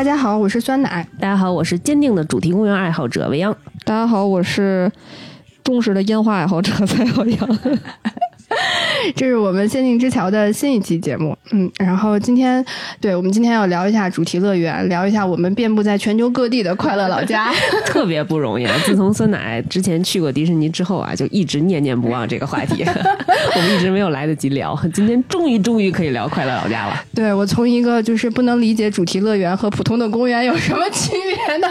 嗯大家好，我是酸奶。大家好，我是坚定的主题公园爱好者未央。大家好，我是忠实的烟花爱好者蔡小阳。这是我们仙境之桥的新一期节目，嗯，然后今天，对我们今天要聊一下主题乐园，聊一下我们遍布在全球各地的快乐老家，特别不容易啊！自从酸奶之前去过迪士尼之后啊，就一直念念不忘这个话题，我们一直没有来得及聊，今天终于终于可以聊快乐老家了。对我从一个就是不能理解主题乐园和普通的公园有什么区别的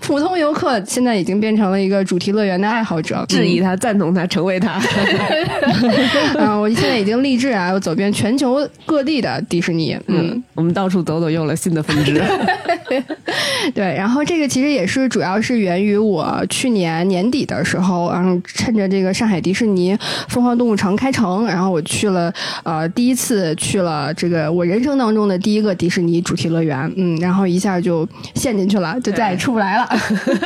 普通游客，现在已经变成了一个主题乐园的爱好者，质疑他，赞同他，成为他。啊，我现在已经立志啊，要走遍全球各地的迪士尼。嗯，我们到处走走，有了新的分支。对，然后这个其实也是主要是源于我去年年底的时候，然后趁着这个上海迪士尼疯狂动物城开城，然后我去了，呃，第一次去了这个我人生当中的第一个迪士尼主题乐园，嗯，然后一下就陷进去了，就再也出不来了。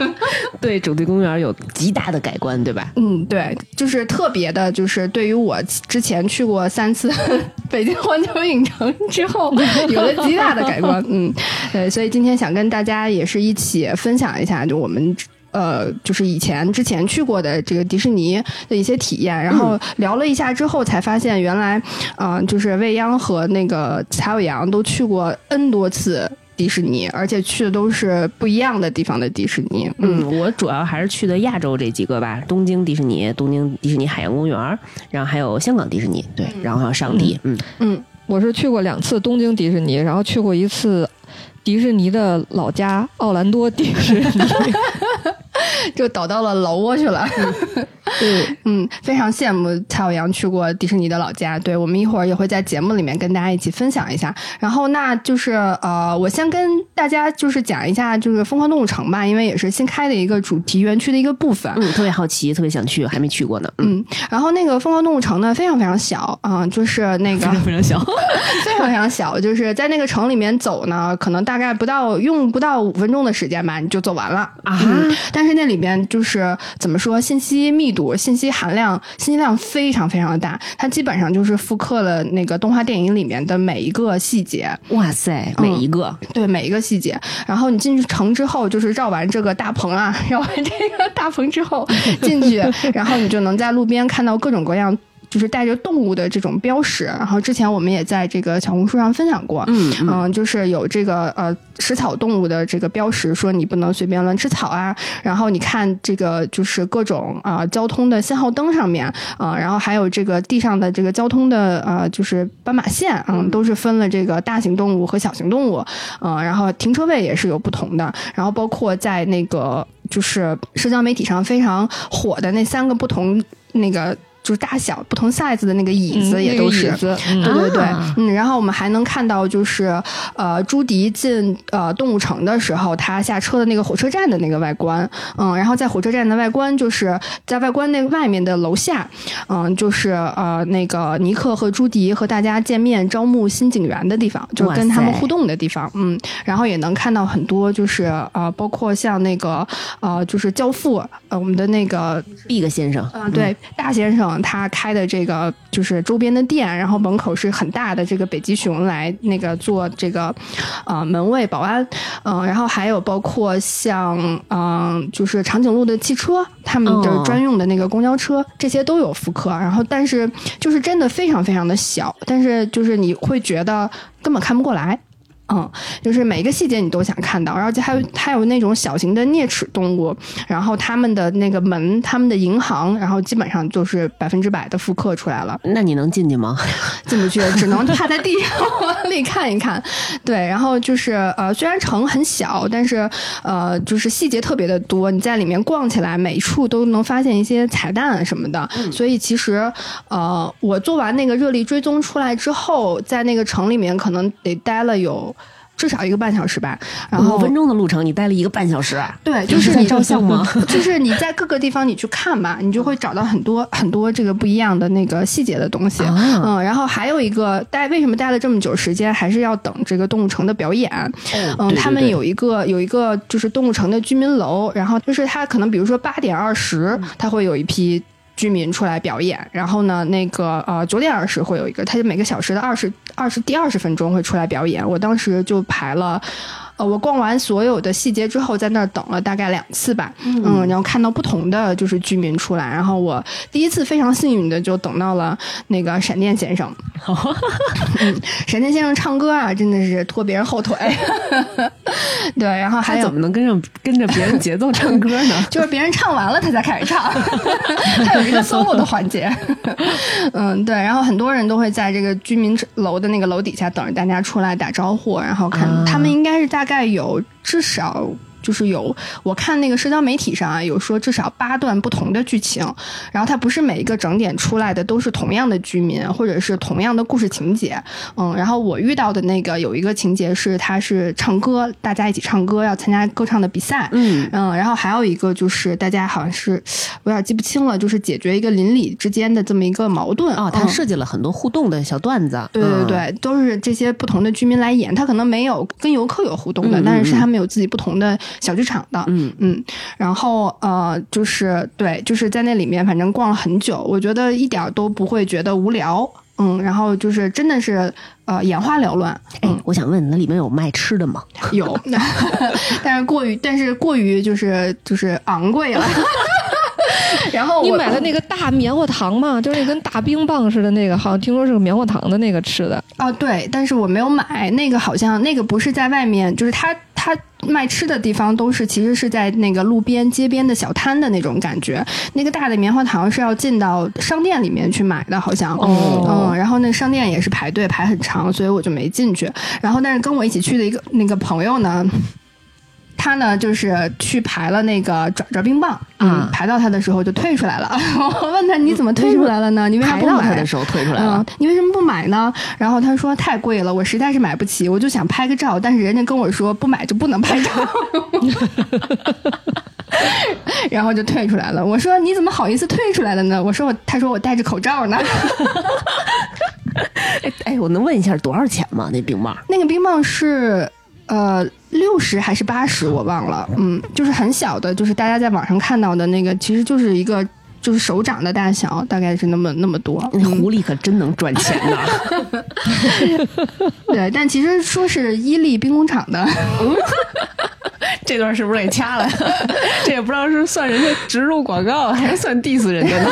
对主题公园有极大的改观，对吧？嗯，对，就是特别的，就是对于我之前去过三次 北京环球影城之后，有了极大的改观。嗯，对，所以今天想跟大家也是一起分享一下，就我们。呃，就是以前之前去过的这个迪士尼的一些体验，然后聊了一下之后，才发现原来，嗯、就是未央和那个蔡伟阳都去过 N 多次迪士尼，而且去的都是不一样的地方的迪士尼。嗯，嗯，我主要还是去的亚洲这几个吧，东京迪士尼、东京迪士尼海洋公园，然后还有香港迪士尼，对，然后还有上帝，嗯，嗯，我是去过两次东京迪士尼，然后去过一次迪士尼的老家奥兰多迪士尼。就倒到了老挝去了。对，嗯，非常羡慕蔡小阳去过迪士尼的老家。对我们一会儿也会在节目里面跟大家一起分享一下。然后那就是呃，我先跟大家就是讲一下就是疯狂动物城吧，因为也是新开的一个主题园区的一个部分。嗯，特别好奇，特别想去，还没去过呢。嗯，嗯，然后那个疯狂动物城呢，非常非常小啊、就是那个 非常小。非常非常小，就是在那个城里面走呢，可能大概不到用不到五分钟的时间吧，你就走完了啊嗯但是那里面就是怎么说，信息密度、信息含量、信息量非常非常的大，它基本上就是复刻了那个动画电影里面的每一个细节。哇塞，每一个，对每一个细节。然后你进去城之后，就是绕完这个大棚啊，绕完这个大棚之后进去，然后你就能在路边看到各种各样。就是带着动物的这种标识，然后之前我们也在这个小红书上分享过，嗯嗯嗯，就是有这个呃食草动物的这个标识，说你不能随便乱吃草啊。然后你看这个就是各种啊、交通的信号灯上面啊、然后还有这个地上的这个交通的呃就是斑马线，嗯，都是分了这个大型动物和小型动物，嗯，然后停车位也是有不同的，然后包括在那个就是社交媒体上非常火的那三个不同那个。就是大小不同 size 的那个椅子也都是，嗯那个椅子。嗯对对对，啊。嗯，然后我们还能看到，就是呃，朱迪进呃动物城的时候，他下车的那个火车站的那个外观，嗯，然后在火车站的外观，就是在外观那个外面的楼下，嗯，就是呃那个尼克和朱迪和大家见面招募新警员的地方，就是跟他们互动的地方，嗯，然后也能看到很多就是呃，包括像那个呃，就是教父，呃，我们的那个 Big 先生，嗯，对，大先生他开的这个就是周边的店，然后门口是很大的这个北极熊来那个做这个呃门卫保安，嗯、然后还有包括像嗯、就是长颈鹿的汽车，他们的哦专用的那个公交车，这些都有复刻。然后但是就是真的非常非常的小，但是就是你会觉得根本看不过来。嗯，就是每一个细节你都想看到，而且还有还有那种小型的啮齿动物，然后他们的那个门、他们的银行，然后基本上就是百分之百的复刻出来了。那你能进去吗？进不去，只能趴在地上 往里看一看。对，然后就是呃，虽然城很小，但是呃，就是细节特别的多。你在里面逛起来，每处都能发现一些彩蛋什么的。所以其实呃，我做完那个热力追踪出来之后，在那个城里面可能得待了有。至少一个半小时吧，然后五分钟的路程，你待了一个半小时啊？对，就是你照相吗？就是你在各个地方你去看吧，你就会找到很多很多这个不一样的那个细节的东西。啊嗯，然后还有一个待为什么待了这么久时间，还是要等这个动物城的表演。嗯，他们有一个有一个就是动物城的居民楼，然后就是它可能比如说八点二十，它会有一批。居民出来表演，然后呢，那个呃九点二十会有一个，他就每个小时的二十二十第二十分钟会出来表演。我当时就排了。呃，我逛完所有的细节之后，在那儿等了大概两次吧，嗯，然后看到不同的就是居民出来，然后我第一次非常幸运的就等到了那个闪电先生，嗯，闪电先生唱歌啊，真的是拖别人后腿，对，然后还有怎么能跟上跟着别人节奏唱歌呢？就是别人唱完了他才开始唱，他有一个 solo 的环节，嗯，对，然后很多人都会在这个居民楼的那个楼底下等着大家出来打招呼，然后看、啊他们应该是大大概有至少。就是有，我看那个社交媒体上啊，有说至少八段不同的剧情，然后它不是每一个整点出来的都是同样的居民，或者是同样的故事情节，嗯，然后我遇到的那个有一个情节是他是唱歌，大家一起唱歌要参加歌唱的比赛，嗯嗯，然后还有一个就是大家好像是我有点记不清了，就是解决一个邻里之间的这么一个矛盾哦，他嗯设计了很多互动的小段子。对对嗯，对，都是这些不同的居民来演，他可能没有跟游客有互动的，但是是他们有自己不同的小剧场的，嗯嗯，然后呃，就是对，就是在那里面，反正逛了很久，我觉得一点儿都不会觉得无聊，嗯，然后就是真的是呃眼花缭乱，哎，我想问，那里面有卖吃的吗？有，但是过于，但是过于就是就是昂贵了。然后我你买了那个大棉花糖嘛？就是那跟大冰棒似的那个，好像听说是个棉花糖的那个吃的。啊，对，但是我没有买那个，好像那个不是在外面，就是他他卖吃的地方都是其实是在那个路边街边的小摊的那种感觉。那个大的棉花糖是要进到商店里面去买的，好像。哦嗯，然后那商店也是排队排很长，所以我就没进去。然后，但是跟我一起去的一个那个朋友呢。他呢，就是去排了那个爪爪冰棒，嗯，啊排到他的时候就退出来了。我问他你怎么退出来了呢？你为啥排不买？到他的时候退出来了嗯。，你为什么不买呢？然后他说太贵了，我实在是买不起，我就想拍个照，但是人家跟我说不买就不能拍照，然后就退出来了。我说你怎么好意思退出来了呢？我说我，他说我戴着口罩呢。哎哎，我能问一下多少钱吗？那冰棒？那个冰棒是呃六十还是八十，我忘了。嗯，就是很小的，就是大家在网上看到的那个，其实就是一个就是手掌的大小，大概是那么那么多。那狐狸可真能赚钱呐！对，但其实说是伊利兵工厂的。这段是不是得掐了？这也不知道是算人家植入广告，还是算 diss 人家呢？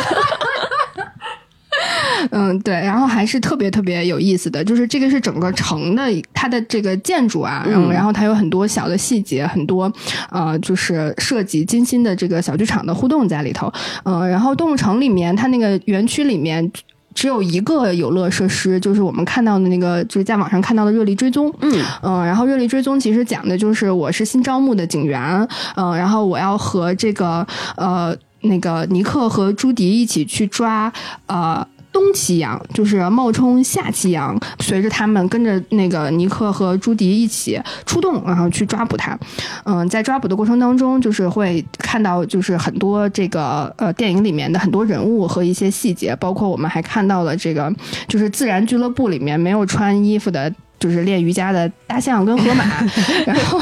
嗯，对，然后还是特别特别有意思的，就是这个是整个城的它的这个建筑啊，嗯，然后它有很多小的细节，很多呃，就是设计精心的这个小剧场的互动在里头，嗯、然后动物城里面它那个园区里面。只有一个游乐设施，就是我们看到的那个，就是在网上看到的热力追踪。嗯嗯，然后热力追踪其实讲的就是我是新招募的警员，嗯，然后我要和这个呃那个尼克和朱迪一起去抓呃。东奇羊就是冒充夏奇羊，随着他们跟着那个尼克和朱迪一起出动，然后去抓捕他。嗯，在抓捕的过程当中，就是会看到就是很多这个呃电影里面的很多人物和一些细节，包括我们还看到了这个就是自然俱乐部里面没有穿衣服的。就是练瑜伽的大象跟河马，然后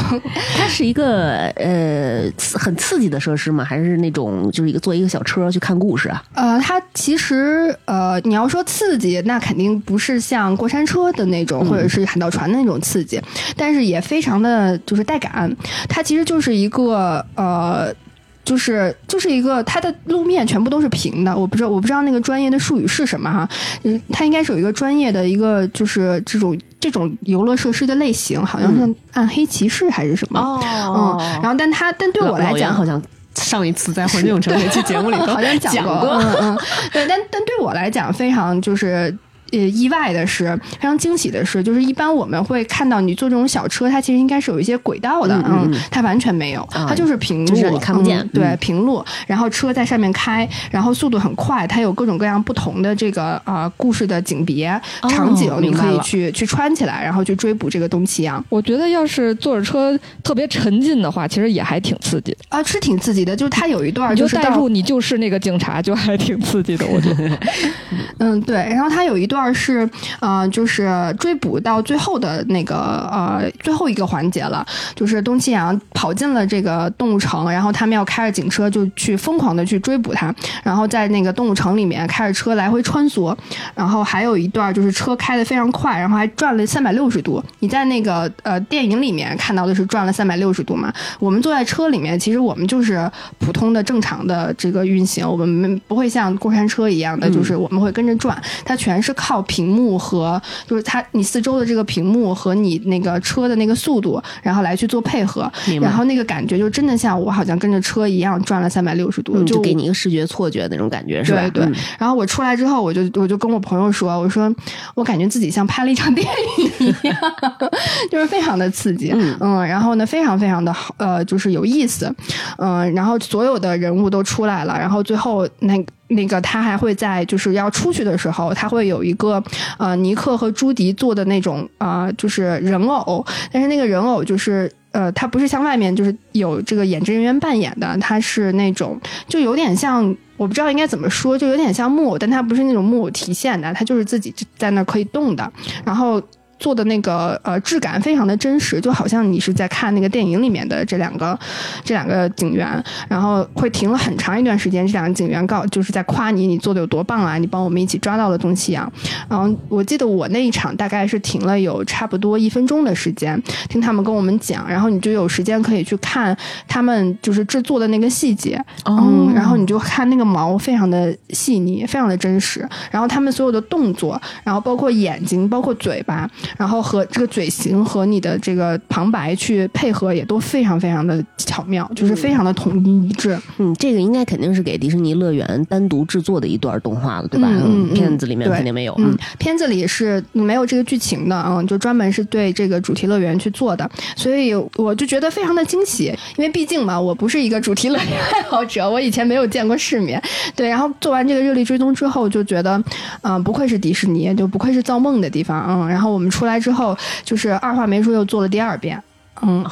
它是一个呃很刺激的设施吗？还是那种就是一个坐一个小车去看故事啊？呃，它其实呃，你要说刺激，那肯定不是像过山车的那种，或者是海盗船的那种刺激，但是也非常的就是带感。它其实就是一个呃。就是就是一个，它的路面全部都是平的，我不知道我不知道那个专业的术语是什么哈，嗯，它应该是有一个专业的一个就是这种这种游乐设施的类型，好像是暗黑骑士还是什么，哦。嗯，然后但他 但对我来讲，好像上一次在环球影城那期节目里头好像讲过，嗯嗯，对，但但对我来讲非常就是。呃，意外的是，非常惊喜的是，就是一般我们会看到你坐这种小车，它其实应该是有一些轨道的，嗯它完全没有，啊。它就是平路，就是你看不见嗯对，嗯。平路，然后车在上面开，然后速度很快，它有各种各样不同的这个呃故事的景别、哦场景，你可以去去穿起来，然后去追捕这个东西羊我觉得要是坐着车特别沉浸的话，其实也还挺刺激的。啊，是挺刺激的，就是它有一段就是带入你就是那个警察，就还挺刺激的。我觉得，嗯，对，然后它有一段段是呃，就是追捕到最后的那个呃最后一个环节了，就是东七阳跑进了这个动物城，然后他们要开着警车就去疯狂的去追捕他，然后在那个动物城里面开着车来回穿梭，然后还有一段就是车开的非常快，然后还转了三百六十度。你在那个呃电影里面看到的是转了三百六十度嘛？我们坐在车里面，其实我们就是普通的正常的这个运行，我们不会像过山车一样的，就是我们会跟着转，它全是靠屏幕和就是它你四周的这个屏幕和你那个车的那个速度，然后来去做配合，然后那个感觉就真的像我好像跟着车一样转了三百六十度，嗯，就就给你一个视觉错觉的那种感觉，是吧？对对嗯，然后我出来之后，我就我就跟我朋友说，我说我感觉自己像拍了一场电影一样，就是非常的刺激，嗯然后呢，非常非常的好，呃，就是有意思，嗯、然后所有的人物都出来了，然后最后那。那个他还会在就是要出去的时候，他会有一个呃尼克和朱迪做的那种啊、呃就是人偶，但是那个人偶就是呃，它不是像外面就是有这个演职人员扮演的，它是那种就有点像，我不知道应该怎么说，就有点像木偶，但它不是那种木偶提线的，它就是自己在那可以动的，然后。做的那个呃质感非常的真实，就好像你是在看那个电影里面的这两个这两个警员，然后会停了很长一段时间，这两个警员告就是在夸你，你做的有多棒啊，你帮我们一起抓到了东西啊。然后我记得我那一场大概是停了有差不多一分钟的时间，听他们跟我们讲，然后你就有时间可以去看他们就是制作的那个细节，嗯，然后你就看那个毛非常的细腻，非常的真实，然后他们所有的动作，然后包括眼睛，包括嘴巴，然后和这个嘴型和你的这个旁白去配合，也都非常非常的巧妙，就是非常的统一一致。嗯，这个应该肯定是给迪士尼乐园单独制作的一段动画了，对吧？嗯嗯嗯片子里面肯定没有。嗯，片子里是没有这个剧情的，嗯，就专门是对这个主题乐园去做的，所以我就觉得非常的惊喜，因为毕竟嘛，我不是一个主题乐园爱好者，我以前没有见过世面，对，然后做完这个热力追踪之后，就觉得，嗯、不愧是迪士尼，就不愧是造梦的地方，嗯，然后我们出出来之后，就是二话没说又做了第二遍。嗯，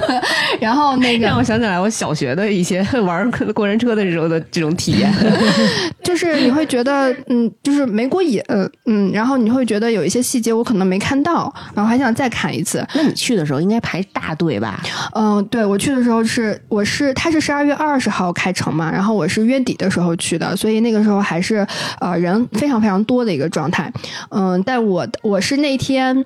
然后那个让我想起来我小学的一些 玩过山车的时候的这种体验。就是你会觉得，嗯，就是没过瘾，嗯，然后你会觉得有一些细节我可能没看到，然后还想再看一次。那你去的时候应该排大队吧？嗯，对我去的时候是，我是他是十二月二十号开城嘛，然后我是月底的时候去的，所以那个时候还是呃人非常非常多的一个状态。嗯，但我我是那天。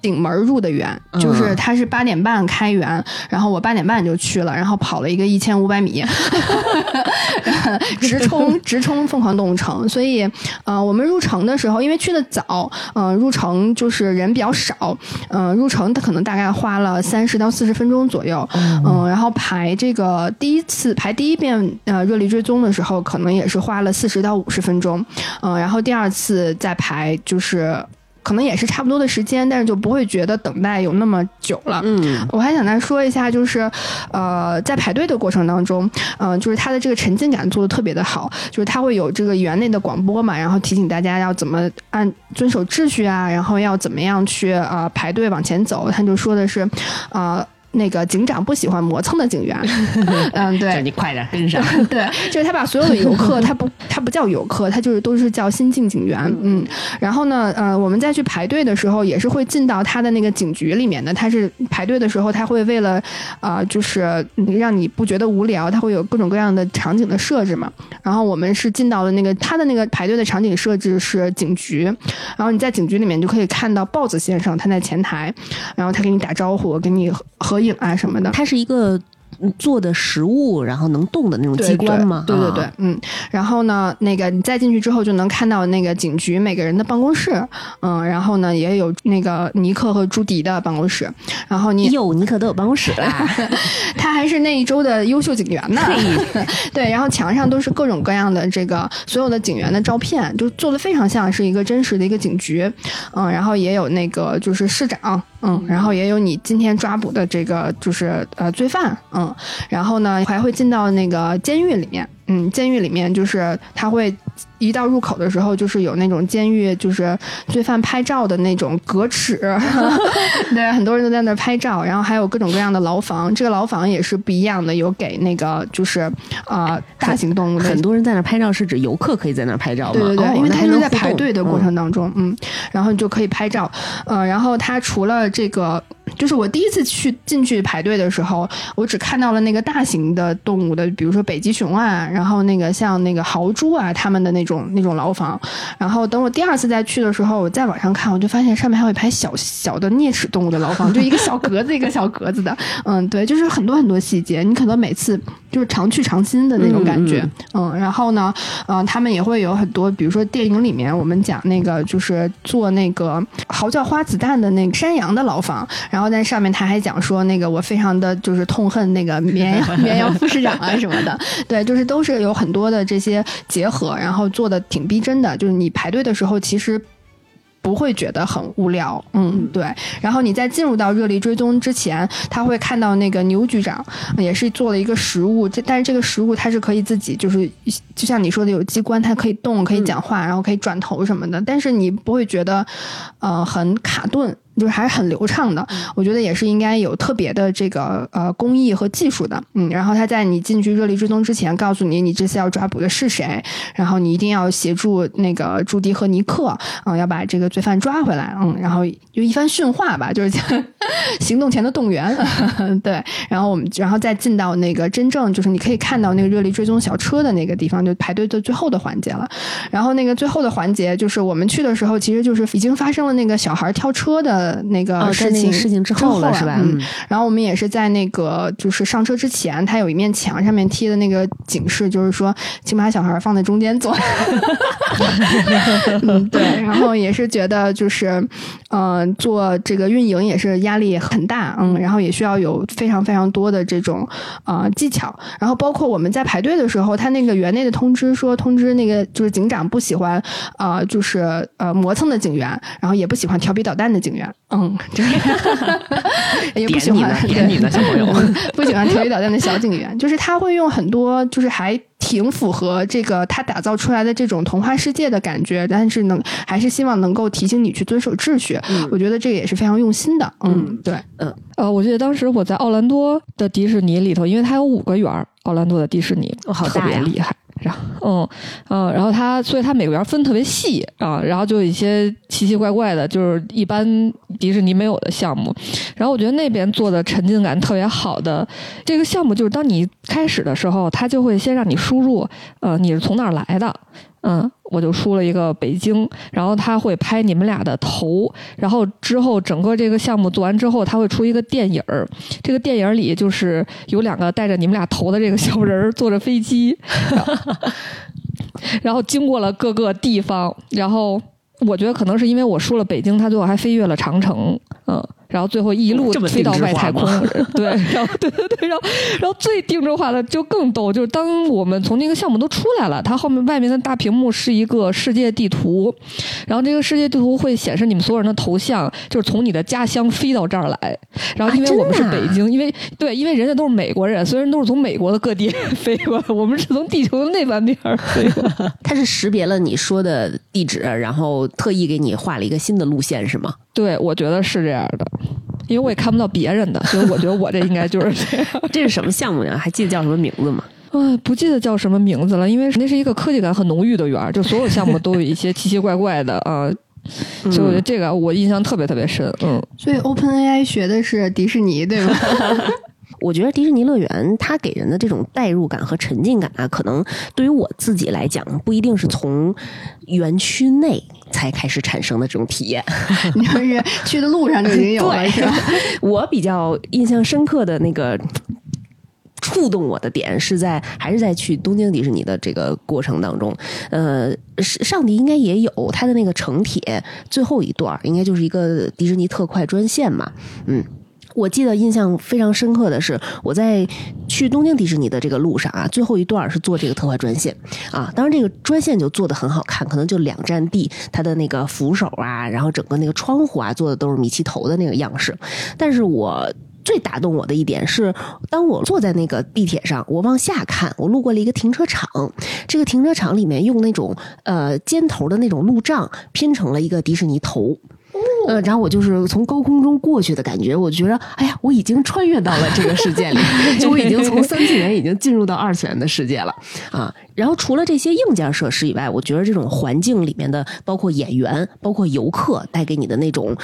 顶门入的园，就是他是八点半开园，然后我八点半就去了，然后跑了一个一千五百米，直冲 直冲凤凰动物城。所以，呃，我们入城的时候，因为去的早，嗯、入城就是人比较少，嗯、入城他可能大概花了三十到四十分钟左右，嗯、然后排这个第一次排第一遍呃热力追踪的时候，可能也是花了四十到五十分钟，嗯、然后第二次再排就是。可能也是差不多的时间，但是就不会觉得等待有那么久了。嗯，我还想再说一下，就是，呃，在排队的过程当中，嗯、就是它的这个沉浸感做的特别的好，就是它会有这个园内的广播嘛，然后提醒大家要怎么按遵守秩序啊，然后要怎么样去呃排队往前走。他就说的是，呃。那个警长不喜欢磨蹭的警员，嗯，对，就你快点跟上。对，就是他把所有的游客，他不，他不叫游客，他就是都是叫新进警员，嗯。然后呢，呃，我们再去排队的时候，也是会进到他的那个警局里面的。他是排队的时候，他会为了啊、呃就是让你不觉得无聊，他会有各种各样的场景的设置嘛。然后我们是进到了那个他的那个排队的场景设置是警局，然后你在警局里面就可以看到豹子先生他在前台，然后他给你打招呼，给你合合影啊什么的。它是一个嗯做的实物，然后能动的那种机关吗？对对对，啊嗯。然后呢，那个你再进去之后，就能看到那个警局每个人的办公室，嗯。然后呢，也有那个尼克和朱迪的办公室。然后你有尼克都有办公室啦！他还是那一周的优秀警员呢。对，然后墙上都是各种各样的这个所有的警员的照片，就做的非常像是一个真实的一个警局。嗯，然后也有那个就是市长，嗯，然后也有你今天抓捕的这个就是呃罪犯，嗯，然后呢还会进到那个监狱里面。嗯，监狱里面就是他会一到入口的时候，就是有那种监狱就是罪犯拍照的那种格尺，对，很多人都在那儿拍照，然后还有各种各样的牢房，这个牢房也是不一样的，有给那个就是啊、呃大型动物的。很多人在那儿拍照，是指游客可以在那儿拍照吗？对对对，哦因为他们在排队的过程当中，嗯然后你就可以拍照，呃，然后他除了这个，就是我第一次去进去排队的时候，我只看到了那个大型的动物的，比如说北极熊啊，然后那个像那个豪猪啊，他们的那种那种牢房，然后等我第二次再去的时候，我再往上看，我就发现上面还有一排小小的啮齿动物的牢房，就一个小格子 一个小格子的，嗯，对，就是很多很多细节，你可能每次就是常去常新的那种感觉，嗯然后呢，嗯、他们也会有很多，比如说电影里面我们讲那个就是做那个嚎叫花子弹的那个山羊的牢房，然后在上面他还讲说那个我非常的就是痛恨那个绵羊绵羊副市长啊什么的，对，就是都是有很多的这些结合，然后做的挺逼真的，就是你排队的时候其实。不会觉得很无聊，嗯，对。然后你在进入到热力追踪之前，他会看到那个牛局长也是做了一个食物，这但是这个食物它是可以自己就是就像你说的有机关，它可以动，可以讲话，然后可以转头什么的，但是你不会觉得呃很卡顿。就是还是很流畅的，我觉得也是应该有特别的这个呃工艺和技术的，嗯，然后他在你进去热力追踪之前，告诉你你这次要抓捕的是谁，然后你一定要协助那个朱迪和尼克，嗯，要把这个罪犯抓回来，嗯，然后就一番训话吧，就是 行动前的动员，对，然后我们然后再进到那个真正就是你可以看到那个热力追踪小车的那个地方，就排队的最后的环节了，然后那个最后的环节就是我们去的时候，其实就是已经发生了那个小孩跳车的那个事情、个事情之后后了是吧？嗯，然后我们也是在那个就是上车之前，他有一面墙上面贴的那个警示，就是说请把小孩放在中间坐。嗯，对，然后也是觉得就是，嗯、呃，做这个运营也是压力很大，嗯，然后也需要有非常非常多的这种啊、呃技巧，然后包括我们在排队的时候，他那个园内的通知说通知那个就是警长不喜欢啊、呃，就是呃磨蹭的警员，然后也不喜欢调皮捣蛋的警员，嗯，这个也不喜欢点你的小朋友，不喜欢调皮捣蛋的小警员，就是他会用很多就是还。挺符合这个他打造出来的这种童话世界的感觉，但是能还是希望能够提醒你去遵守秩序。嗯、我觉得这个也是非常用心的。嗯，对，嗯，呃，我记得当时我在奥兰多的迪士尼里头，因为它有五个园儿，奥兰多的迪士尼、哦、好特别厉害。然后，嗯嗯，然后它，所以它每个园分特别细啊，然后就有一些奇奇怪怪的，就是一般迪士尼没有的项目。然后我觉得那边做的沉浸感特别好的这个项目，就是当你开始的时候，它就会先让你输入，呃，你是从哪儿来的。嗯，我就输了一个北京，然后他会拍你们俩的头，然后之后整个这个项目做完之后，他会出一个电影儿，这个电影里就是有两个带着你们俩头的这个小人儿坐着飞机，然后经过了各个地方，然后我觉得可能是因为我输了北京，他最后还飞越了长城，嗯。然后最后一路飞到外太空，对，然后对对对，然后然后最定制化的就更逗，就是当我们从那个项目都出来了，它后面外面的大屏幕是一个世界地图，然后这个世界地图会显示你们所有人的头像，就是从你的家乡飞到这儿来，然后因为我们是北京，啊、因为对，因为人家都是美国人，所有人都是从美国的各地 飞过来，我们是从地球的那半边飞过来。它是识别了你说的地址，然后特意给你画了一个新的路线，是吗？对，我觉得是这样的。因为我也看不到别人的，所以我觉得我这应该就是这样。这是什么项目呀？还记得叫什么名字吗？啊，不记得叫什么名字了，因为那是一个科技感很浓郁的园儿，就所有项目都有一些奇奇怪怪的啊。所以我觉得这个我印象特别特别深。嗯，所以 OpenAI 学的是迪士尼，对吗？我觉得迪士尼乐园它给人的这种代入感和沉浸感啊，可能对于我自己来讲，不一定是从园区内才开始产生的这种体验。你就是去的路上就已经有了，是吧？我比较印象深刻的那个。触动我的点是在还是在去东京迪士尼的这个过程当中，呃，上迪应该也有它的那个城铁最后一段，应该就是一个迪士尼特快专线嘛，嗯。我记得印象非常深刻的是，我在去东京迪士尼的这个路上啊，最后一段是坐这个特快专线啊。当然，这个专线就做的很好看，可能就两站地，它的那个扶手啊，然后整个那个窗户啊，做的都是米奇头的那个样式。但是我最打动我的一点是，当我坐在那个地铁上，我往下看，我路过了一个停车场，这个停车场里面用那种呃尖头的那种路障拼成了一个迪士尼头。呃，然后我就是从高空中过去的感觉，我觉得，哎呀，我已经穿越到了这个世界里，就我已经从三次元已经进入到二次元的世界了啊。然后除了这些硬件设施以外，我觉得这种环境里面的，包括演员，包括游客带给你的那种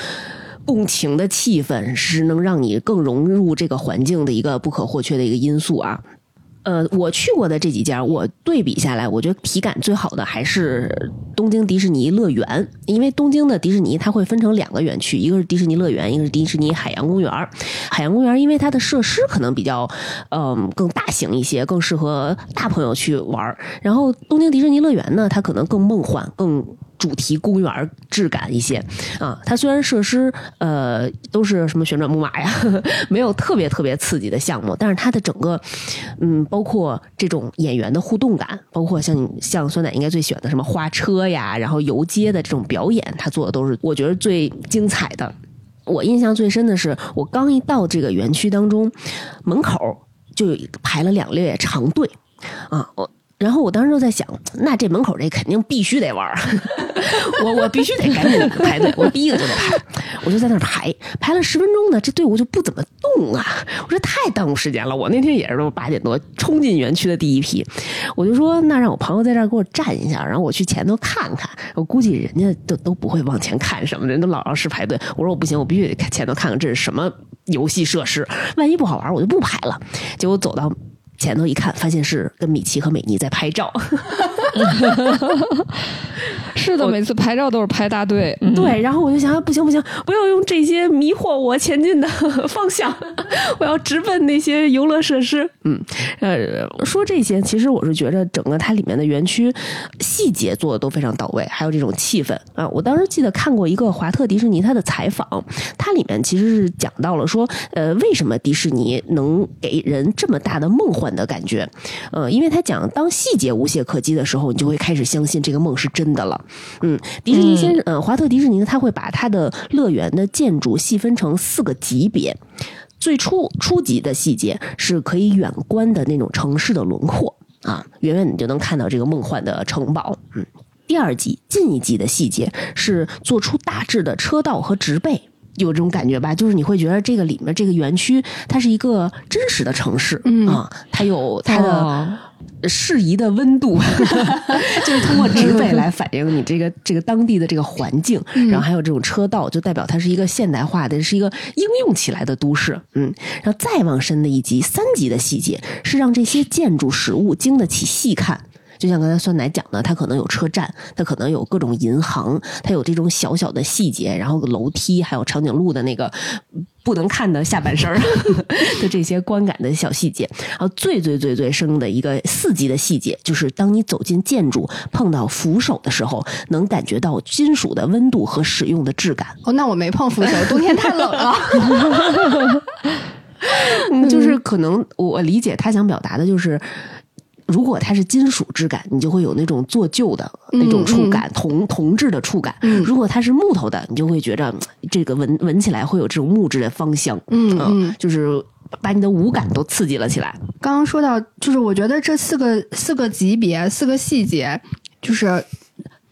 共情的气氛，是能让你更融入这个环境的一个不可或缺的一个因素啊。呃，我去过的这几家，我对比下来，我觉得体感最好的还是东京迪士尼乐园，因为东京的迪士尼它会分成两个园区，一个是迪士尼乐园，一个是迪士尼海洋公园。海洋公园因为它的设施可能比较，嗯，更大型一些，更适合大朋友去玩然后东京迪士尼乐园呢，它可能更梦幻，更。主题公园质感一些啊，它虽然设施呃都是什么旋转木马呀，没有特别特别刺激的项目，但是它的整个嗯，包括这种演员的互动感，包括像像酸奶应该最喜欢的什么花车呀，然后游街的这种表演，他做的都是我觉得最精彩的。我印象最深的是，我刚一到这个园区当中，门口就有排了两列长队啊，我。然后我当时就在想，那这门口这肯定必须得玩 我我必须得赶紧排队，我第一个就得排，我就在那儿排，排了十分钟呢，这队伍就不怎么动啊，我说太耽误时间了。我那天也是八点多冲进园区的第一批，我就说那让我朋友在这儿给我站一下，然后我去前头看看。我估计人家都都不会往前看什么，人都老老实排队。我说我不行，我必须得前头看看这是什么游戏设施，万一不好玩我就不排了。结果走到。前头一看，发现是跟米奇和美妮在拍照。是的，每次拍照都是排大队。对，然后我就想，不行不行，不要用这些迷惑我前进的 方向，我要直奔那些游乐设施。嗯，呃，说这些，其实我是觉得整个它里面的园区细节做的都非常到位，还有这种气氛啊。我当时记得看过一个华特迪士尼他的采访，它里面其实是讲到了说，呃，为什么迪士尼能给人这么大的梦幻的感觉？呃，因为他讲，当细节无懈可击的时候，你就会开始相信这个梦是真的了。嗯，迪士尼先，呃，华特迪士尼，他会把他的乐园的建筑细分成四个级别。最初初级的细节是可以远观的那种城市的轮廓啊，远远你就能看到这个梦幻的城堡。嗯，第二级近一级的细节是做出大致的车道和植被，有这种感觉吧？就是你会觉得这个里面这个园区它是一个真实的城市啊，它有它的。适宜的温度，就是通过植被来反映你这个 这个当地的这个环境，然后还有这种车道，就代表它是一个现代化的，是一个应用起来的都市。嗯，然后再往深的一级，三级的细节是让这些建筑实物经得起细看。就像刚才酸奶讲的，它可能有车站，它可能有各种银行，它有这种小小的细节，然后楼梯，还有长颈鹿的那个不能看的下半身的 这些观感的小细节。然后最最最最深的一个四级的细节，就是当你走进建筑，碰到扶手的时候，能感觉到金属的温度和使用的质感。哦，那我没碰扶手，冬天太冷了。就是可能我理解他想表达的就是。如果它是金属质感，你就会有那种做旧的那种触感，铜铜质的触感。如果它是木头的，你就会觉着这个闻闻起来会有这种木质的芳香。嗯嗯，就是把你的五感都刺激了起来。刚刚说到，就是我觉得这四个四个级别、四个细节，就是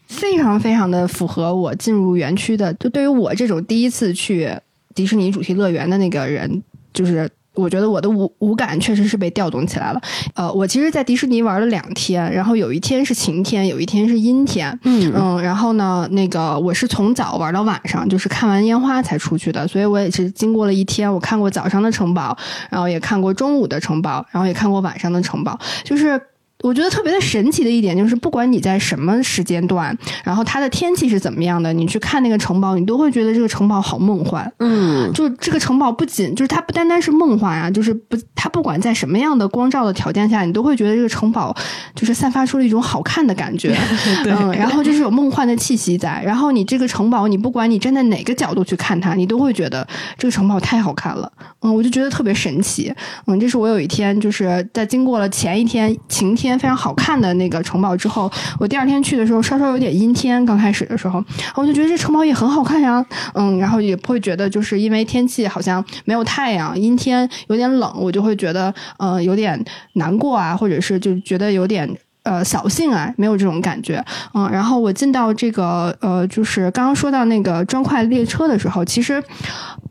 非常非常的符合我进入园区的。就对于我这种第一次去迪士尼主题乐园的那个人，就是。我觉得我的五五感确实是被调动起来了。呃，我其实，在迪士尼玩了两天，然后有一天是晴天，有一天是阴天。嗯嗯，然后呢，那个我是从早玩到晚上，就是看完烟花才出去的，所以我也是经过了一天。我看过早上的城堡，然后也看过中午的城堡，然后也看过晚上的城堡，就是。我觉得特别的神奇的一点就是，不管你在什么时间段，然后它的天气是怎么样的，你去看那个城堡，你都会觉得这个城堡好梦幻。嗯，就这个城堡不仅就是它不单单是梦幻啊，就是不，它不管在什么样的光照的条件下，你都会觉得这个城堡就是散发出了一种好看的感觉。嗯，然后就是有梦幻的气息在。然后你这个城堡，你不管你站在哪个角度去看它，你都会觉得这个城堡太好看了。嗯，我就觉得特别神奇。嗯，这是我有一天就是在经过了前一天晴天。边非常好看的那个城堡之后，我第二天去的时候稍稍有点阴天，刚开始的时候，我就觉得这城堡也很好看呀，嗯，然后也不会觉得就是因为天气好像没有太阳，阴天有点冷，我就会觉得呃有点难过啊，或者是就觉得有点。呃，扫兴啊，没有这种感觉，嗯，然后我进到这个呃，就是刚刚说到那个砖块列车的时候，其实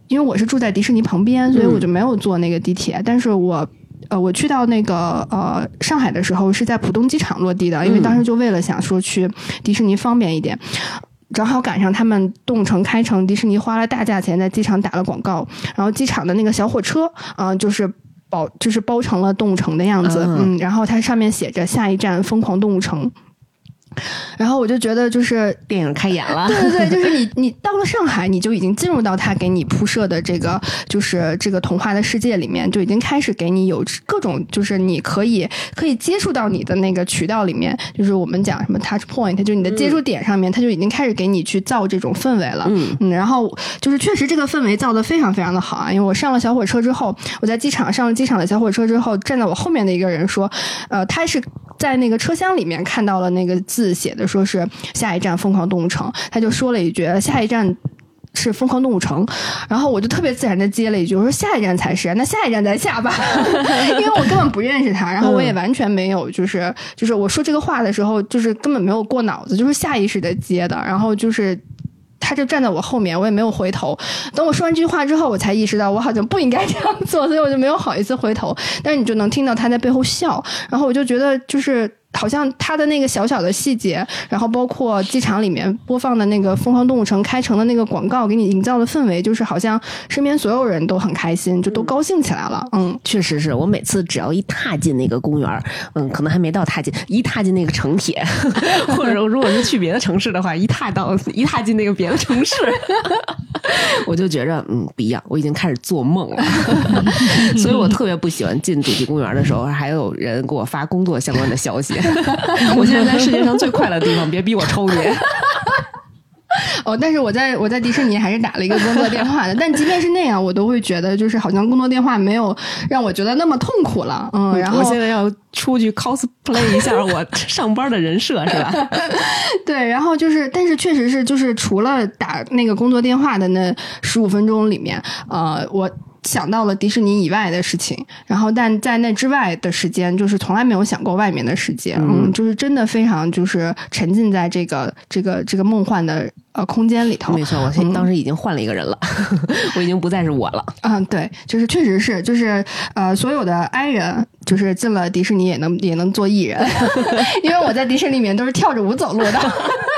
因为我是住在迪士尼旁边，所以我就没有坐那个地铁，但是我呃，我去到那个呃上海的时候是在浦东机场落地的，因为当时就为了想说去迪士尼方便一点，正好赶上他们动城开城，迪士尼花了大价钱在机场打了广告，然后机场的那个小火车啊，就是。包就是包成了动物城的样子，嗯，然后它上面写着下一站疯狂动物城。然后我就觉得，就是电影开演了。对对对，就是你你到了上海，你就已经进入到他给你铺设的这个，就是这个童话的世界里面，就已经开始给你有各种，就是你可以可以接触到你的那个渠道里面，就是我们讲什么 touch point，就是你的接触点上面，他就已经开始给你去造这种氛围了。嗯嗯，然后就是确实这个氛围造的非常非常的好啊，因为我上了小火车之后，我在机场上了机场的小火车之后，站在我后面的一个人说，呃，他是。在那个车厢里面看到了那个字写的，说是下一站疯狂动物城，他就说了一句下一站是疯狂动物城，然后我就特别自然的接了一句，我说下一站才是，那下一站再下吧，因为我根本不认识他，然后我也完全没有就是就是我说这个话的时候，就是根本没有过脑子，就是下意识的接的，然后就是。他就站在我后面，我也没有回头。等我说完这句话之后，我才意识到我好像不应该这样做，所以我就没有好意思回头。但是你就能听到他在背后笑，然后我就觉得就是。好像他的那个小小的细节，然后包括机场里面播放的那个《疯狂动物城》开城的那个广告，给你营造的氛围，就是好像身边所有人都很开心，就都高兴起来了。嗯，确实是我每次只要一踏进那个公园，嗯，可能还没到踏进，一踏进那个城铁，或者如果是去别的城市的话，一踏到 一踏进那个别的城市，我就觉着嗯不一样，我已经开始做梦了。所以我特别不喜欢进主题公园的时候，还有人给我发工作相关的消息。我现在在世界上最快乐的地方，别逼我抽你。哦，但是我在我在迪士尼还是打了一个工作电话的，但即便是那样，我都会觉得就是好像工作电话没有让我觉得那么痛苦了。嗯，然后我现在要出去 cosplay 一下我上班的人设，是吧？对，然后就是，但是确实是，就是除了打那个工作电话的那十五分钟里面，呃，我。想到了迪士尼以外的事情，然后但在那之外的时间，就是从来没有想过外面的世界，嗯，就是真的非常就是沉浸在这个这个这个梦幻的呃空间里头。没错，我现当时已经换了一个人了，我已经不再是我了。嗯，对，就是确实是，就是呃，所有的 I 人，就是进了迪士尼也能也能做艺人，因为我在迪士尼里面都是跳着舞走路的，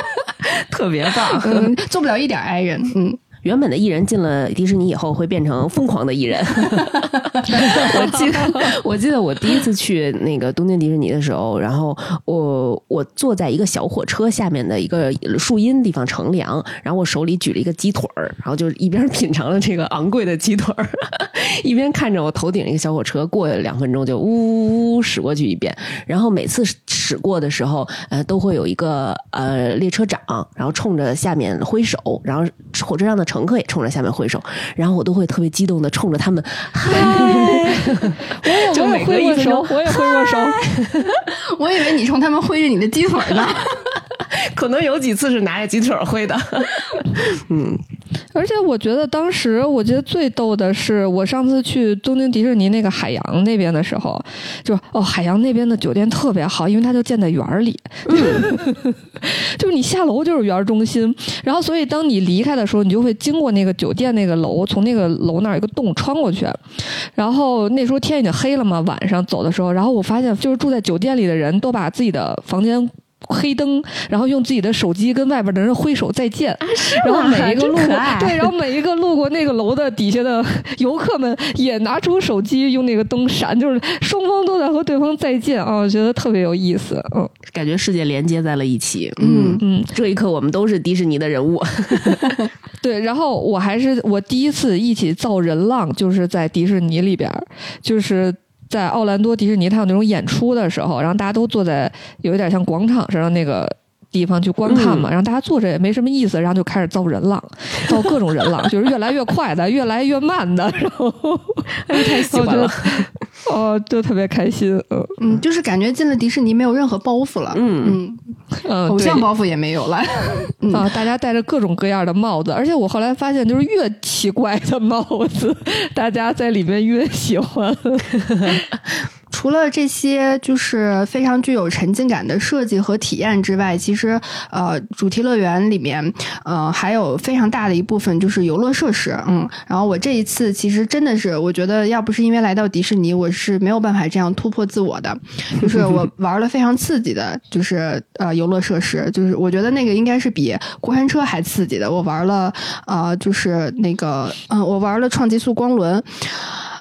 特别棒，嗯，做不了一点 I 人，嗯。原本的艺人进了迪士尼以后会变成疯狂的艺人。我记得，我记得我第一次去那个东京迪士尼的时候，然后我我坐在一个小火车下面的一个树荫地方乘凉，然后我手里举了一个鸡腿儿，然后就一边品尝了这个昂贵的鸡腿儿，一边看着我头顶一个小火车过两分钟就呜呜呜驶过去一遍，然后每次驶过的时候，呃，都会有一个呃列车长，然后冲着下面挥手，然后火车上的。乘客也冲着下面挥手，然后我都会特别激动的冲着他们嗨，我也我也挥过手，我也挥过手，我以为你冲他们挥着你的鸡腿呢，可能有几次是拿着鸡腿挥的，嗯。而且我觉得当时，我觉得最逗的是，我上次去东京迪士尼那个海洋那边的时候，就哦，海洋那边的酒店特别好，因为它就建在园里，就是你下楼就是园中心。然后，所以当你离开的时候，你就会经过那个酒店那个楼，从那个楼那儿一个洞穿过去。然后那时候天已经黑了嘛，晚上走的时候，然后我发现就是住在酒店里的人都把自己的房间。黑灯，然后用自己的手机跟外边的人挥手再见，然后每一个路过对，然后每一个路过那个楼的底下的游客们也拿出手机用那个灯闪，就是双方都在和对方再见啊，我觉得特别有意思，嗯，感觉世界连接在了一起，嗯嗯，这一刻我们都是迪士尼的人物，对，然后我还是我第一次一起造人浪，就是在迪士尼里边，就是。在奥兰多迪士尼，他有那种演出的时候，然后大家都坐在有一点像广场上的那个地方去观看嘛，然后大家坐着也没什么意思，然后就开始造人浪，造各种人浪，就是越来越快的，越来越慢的，然后太喜欢了，哦，就特别开心，嗯。嗯，就是感觉进了迪士尼没有任何包袱了，嗯。嗯，嗯，偶像包袱也没有了。啊，大家戴着各种各样的帽子，而且我后来发现，就是越奇怪的帽子，大家在里面越喜欢。除了这些就是非常具有沉浸感的设计和体验之外，其实呃，主题乐园里面呃还有非常大的一部分就是游乐设施，嗯，然后我这一次其实真的是，我觉得要不是因为来到迪士尼，我是没有办法这样突破自我的，就是我玩了非常刺激的，就是呃游乐设施，就是我觉得那个应该是比过山车还刺激的，我玩了呃就是那个嗯、呃我玩了创极速光轮。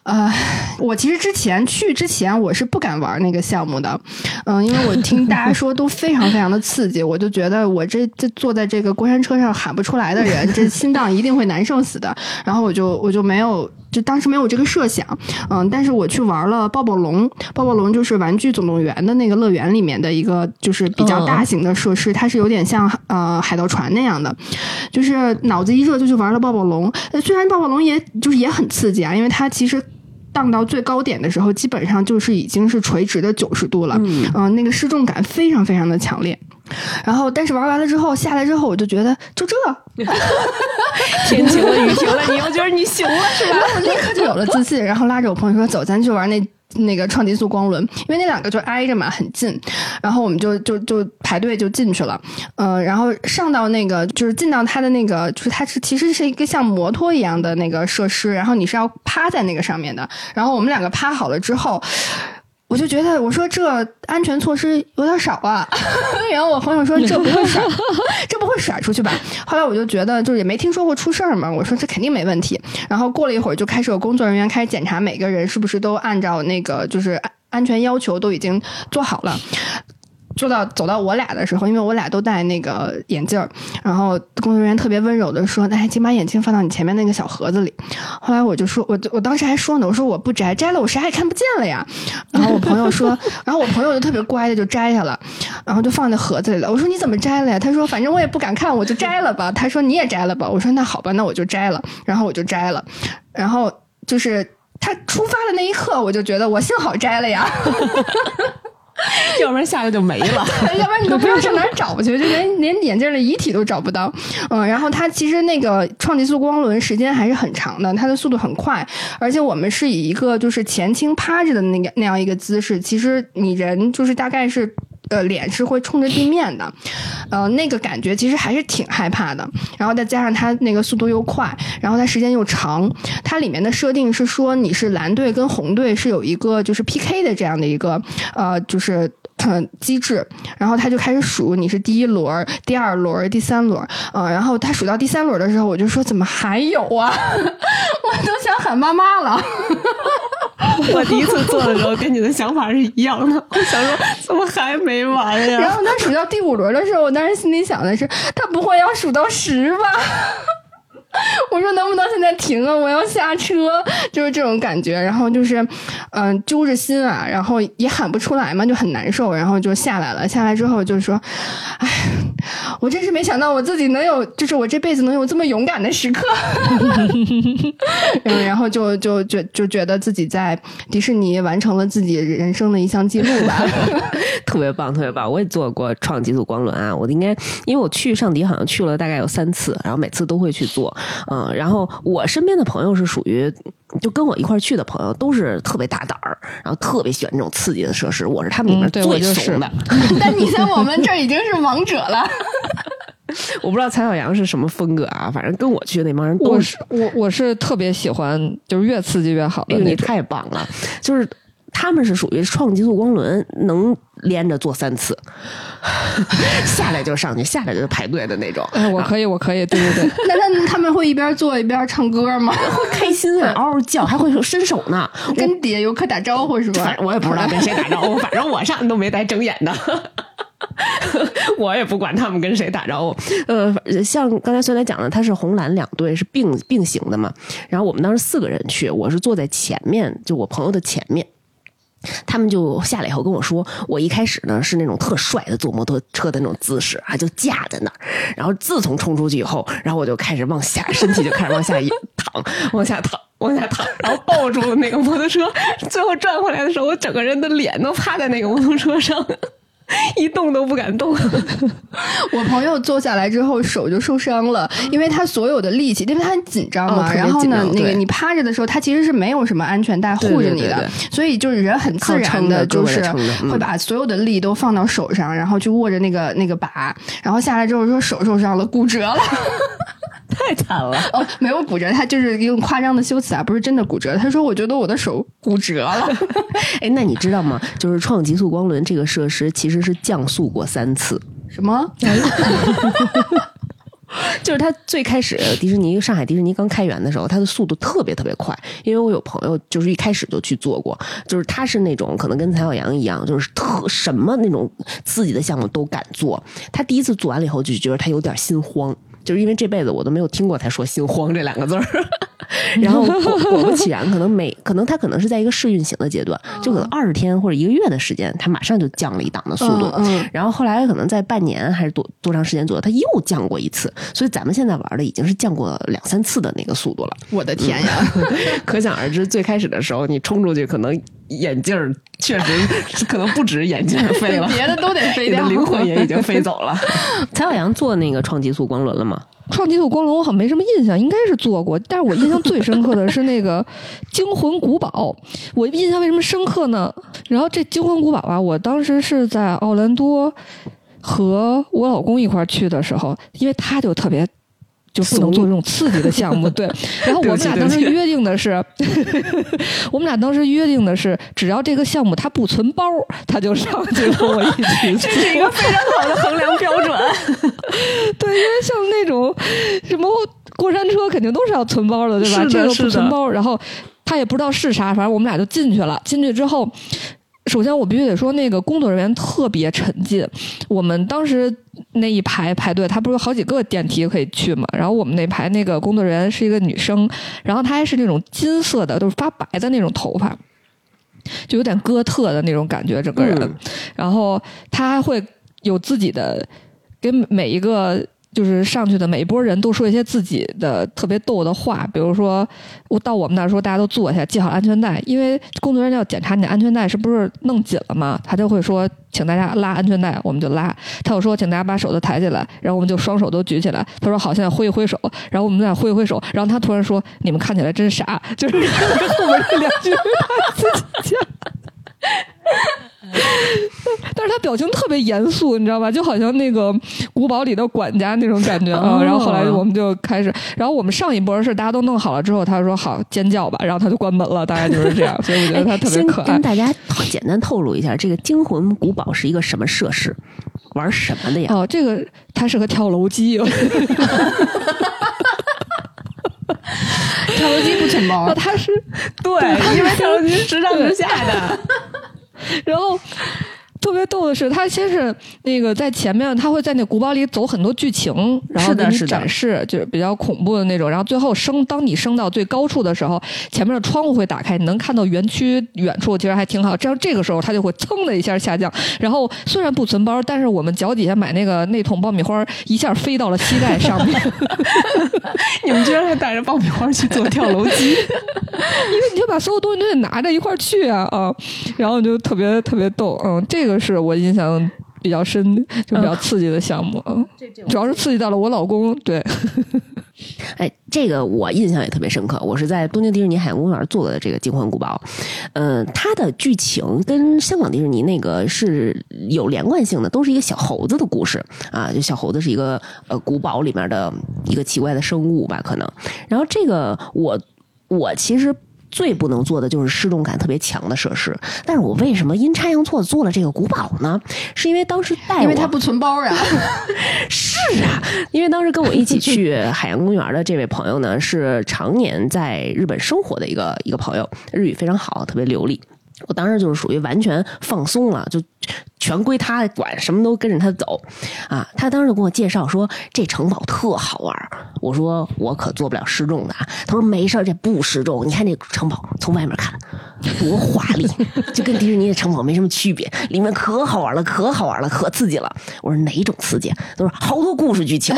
呃，我其实之前去之前我是不敢玩那个项目的，嗯、因为我听大家说都非常非常的刺激，我就觉得我这这坐在这个过山车上喊不出来的人，这心脏一定会难受死的。然后我就我就没有，就当时没有这个设想，嗯、但是我去玩了抱抱龙，抱抱龙就是《玩具总动员》的那个乐园里面的一个就是比较大型的设施，它是有点像呃海盗船那样的，就是脑子一热就去玩了抱抱龙。呃，虽然抱抱龙也就是也很刺激啊，因为它其实。荡到最高点的时候，基本上就是已经是垂直的九十度了，嗯、那个失重感非常非常的强烈。然后，但是玩完了之后下来之后，我就觉得就这，天晴了，雨停了，你又觉得你行了是吧？然后我立刻就有了自信，然后拉着我朋友说：“走，咱去玩那。”那个创极速光轮，因为那两个就挨着嘛，很近，然后我们就就就排队就进去了，嗯、然后上到那个就是进到它的那个，就是它是其实是一个像摩托一样的那个设施，然后你是要趴在那个上面的，然后我们两个趴好了之后。我就觉得，我说这安全措施有点少啊。然后我朋友说这不会甩，这不会甩出去吧？后来我就觉得，就是也没听说过出事儿嘛。我说这肯定没问题。然后过了一会儿，就开始有工作人员开始检查每个人是不是都按照那个就是安安全要求都已经做好了。做到走到我俩的时候，因为我俩都戴那个眼镜儿，然后工作人员特别温柔的说：“哎，请把眼镜放到你前面那个小盒子里。”后来我就说，我就我当时还说呢，我说我不摘，摘了我啥也看不见了呀。然后我朋友说，然后我朋友就特别乖的就摘下了，然后就放在盒子里了。我说你怎么摘了呀？他说反正我也不敢看，我就摘了吧。他说你也摘了吧。我说那好吧，那我就摘了。然后我就摘了，然后就是他出发的那一刻，我就觉得我幸好摘了呀。要不然下来就没了。要不然你都不知道上哪儿找去，就连连眼镜的遗体都找不到。嗯，然后它其实那个创极速光轮时间还是很长的，它的速度很快，而且我们是以一个就是前倾趴着的那个那样一个姿势，其实你人就是大概是。呃，脸是会冲着地面的，呃，那个感觉其实还是挺害怕的。然后再加上它那个速度又快，然后它时间又长，它里面的设定是说你是蓝队跟红队是有一个就是 PK 的这样的一个呃，就是。呃，机制，然后他就开始数，你是第一轮、第二轮、第三轮，呃，然后他数到第三轮的时候，我就说怎么还有啊？我都想喊妈妈了。我第一次做的时候跟你的想法是一样的，我想说怎么还没完呀然？后他数到第五轮的时候，我当时心里想的是，他不会要数到十吧？我说能不能现在停啊？我要下车，就是这种感觉。然后就是，嗯、揪着心啊，然后也喊不出来嘛，就很难受。然后就下来了。下来之后就说，哎，我真是没想到我自己能有，就是我这辈子能有这么勇敢的时刻。然后，然后就就就就觉得自己在迪士尼完成了自己人生的一项记录吧。特别棒，特别棒！我也做过创极速光轮啊，我应该因为我去上迪好像去了大概有三次，然后每次都会去做，嗯，然后我身边的朋友是属于就跟我一块儿去的朋友都是特别大胆儿，然后特别喜欢这种刺激的设施，我是他们里面嗯对我最就是怂的。但你在我们这儿已经是王者了。我不知道蔡小阳是什么风格啊，反正跟我去的那帮人都我是我我是特别喜欢，就是越刺激越好的，你。太棒了！就是他们是属于创极速光轮能连着做三次，下来就上去，下来就排队的那种。哎，我可以，我可以，对对对，那他他们会一边做一边唱歌吗？会开心啊，嗷嗷叫，还会伸手呢。跟底下游客打招呼是吧反？正我也不知道跟谁打招呼，反正我上都没带睁眼的。我也不管他们跟谁打招呼。呃，像刚才孙来讲的，他是红蓝两队是并并行的嘛。然后我们当时四个人去，我是坐在前面，就我朋友的前面。他们就下来以后跟我说，我一开始呢是那种特帅的坐摩托车的那种姿势啊，就架在那儿。然后自从冲出去以后，然后我就开始往下，身体就开始往下一 躺，往下躺，往下躺，然后抱住了那个摩托车。最后转回来的时候，我整个人的脸都趴在那个摩托车上。一动都不敢动。我朋友坐下来之后手就受伤了，因为他所有的力气，因为他很紧张嘛。哦然后呢那个你趴着的时候，他其实是没有什么安全带护着你的对对对，所以就是人很自然的就是会把所有的力都放到手上，然后去握着那个那个把，然后下来之后说手受伤了，骨折了。太惨了。哦，没有骨折，他就是用夸张的修辞啊，不是真的骨折。他说我觉得我的手骨折了。哎，那你知道吗？就是创极速光轮这个设施其实是降速过三次。什么？就是他最开始迪士尼上海迪士尼刚开园的时候，它的速度特别特别快。因为我有朋友就是一开始就去做过，就是他是那种可能跟蔡小阳一样，就是特什么那种刺激的项目都敢做。他第一次做完了以后就觉得他有点心慌。就是因为这辈子我都没有听过他说“心慌”这两个字儿，然后果果不其然，可能每可能他可能是在一个试运行的阶段，就可能二十天或者一个月的时间，他马上就降了一档的速度，嗯嗯。然后后来可能在半年还是多多长时间左右，他又降过一次，所以咱们现在玩的已经是降过两三次的那个速度了。我的天呀！可想而知，最开始的时候你冲出去，可能眼镜儿确实可能不止眼镜儿飞了，别的都得飞掉，灵魂也已经飞走了。蔡小阳做那个创极速光轮了吗？创极速光轮我好像没什么印象，应该是做过，但是我印象最深刻的是那个惊魂古堡。我印象为什么深刻呢？然后这惊魂古堡啊，我当时是在奥兰多和我老公一块儿去的时候，因为他就特别。就不能做这种刺激的项目，对。然后我们俩当时约定的是，我们俩当时约定的是，只要这个项目它不存包，他就上去和我一起去。这是一个非常好的衡量标准。对，因为像那种什么过山车，肯定都是要存包的，对吧？是这个不存包，然后他也不知道是啥，反正我们俩就进去了。进去之后，首先我必须得说，那个工作人员特别沉浸。我们当时那一排排队，他不是有好几个电梯可以去嘛？然后我们那排那个工作人员是一个女生，然后她还是那种金色的，都是发白的那种头发。就有点哥特的那种感觉，整个人。嗯然后她还会有自己的，给每一个就是上去的每一波人都说一些自己的特别逗的话，比如说我到我们那儿说大家都坐下，系好安全带，因为工作人员要检查你的安全带是不是弄紧了嘛，他就会说请大家拉安全带，我们就拉。他又说请大家把手都抬起来，然后我们就双手都举起来。他说好，现在挥一挥手，然后我们俩挥一挥手，然后他突然说你们看起来真傻，就是后面这两句他自己讲。但是他表情特别严肃，你知道吧？就好像那个古堡里的管家那种感觉啊。哦然后后来我们就开始，然后我们上一波是大家都弄好了之后，他说好尖叫吧，然后他就关门了，大概就是这样。所以我觉得他特别可爱跟。大家简单透露一下，这个惊魂古堡是一个什么设施？玩什么的呀？哦，这个它是个跳楼机，跳楼机不存包哦，，它是对，因为跳楼机是直上直下的。然后别逗的是，他先是那个在前面，他会在那古堡里走很多剧情，然后给你展示，就是比较恐怖的那种。然后最后升，当你升到最高处的时候，前面的窗户会打开，你能看到园区远处，其实还挺好。这样这个时候它就会噌的一下下降。然后虽然不存包，但是我们脚底下买那个那桶爆米花一下飞到了膝盖上面。你们居然还带着爆米花去做跳楼机？因为你就把所有东西都得拿着一块去啊啊，然后就特别特别逗，嗯，这个是我印象比较深，就比较刺激的项目，嗯，主要是刺激到了我老公，对，哎，这个我印象也特别深刻。我是在东京迪士尼海洋公园做的这个金魂古堡，嗯、它的剧情跟香港迪士尼那个是有连贯性的，都是一个小猴子的故事啊。就小猴子是一个呃古堡里面的一个奇怪的生物吧，可能。然后这个我我其实。最不能做的就是失重感特别强的设施，但是我为什么阴差阳错做了这个古堡呢？是因为当时带我，因为它不存包啊。是啊，因为当时跟我一起去 海洋公园的这位朋友呢，是常年在日本生活的一个一个朋友，日语非常好，特别流利。我当时就是属于完全放松了，就全归他管，什么都跟着他走啊。他当时就跟我介绍说，这城堡特好玩儿。我说我可做不了失重的啊。他说没事，这不失重。你看这城堡从外面看多华丽，就跟迪士尼的城堡没什么区别，里面可好玩了，可好玩了，可刺激了。我说哪种刺激？他说好多故事剧情，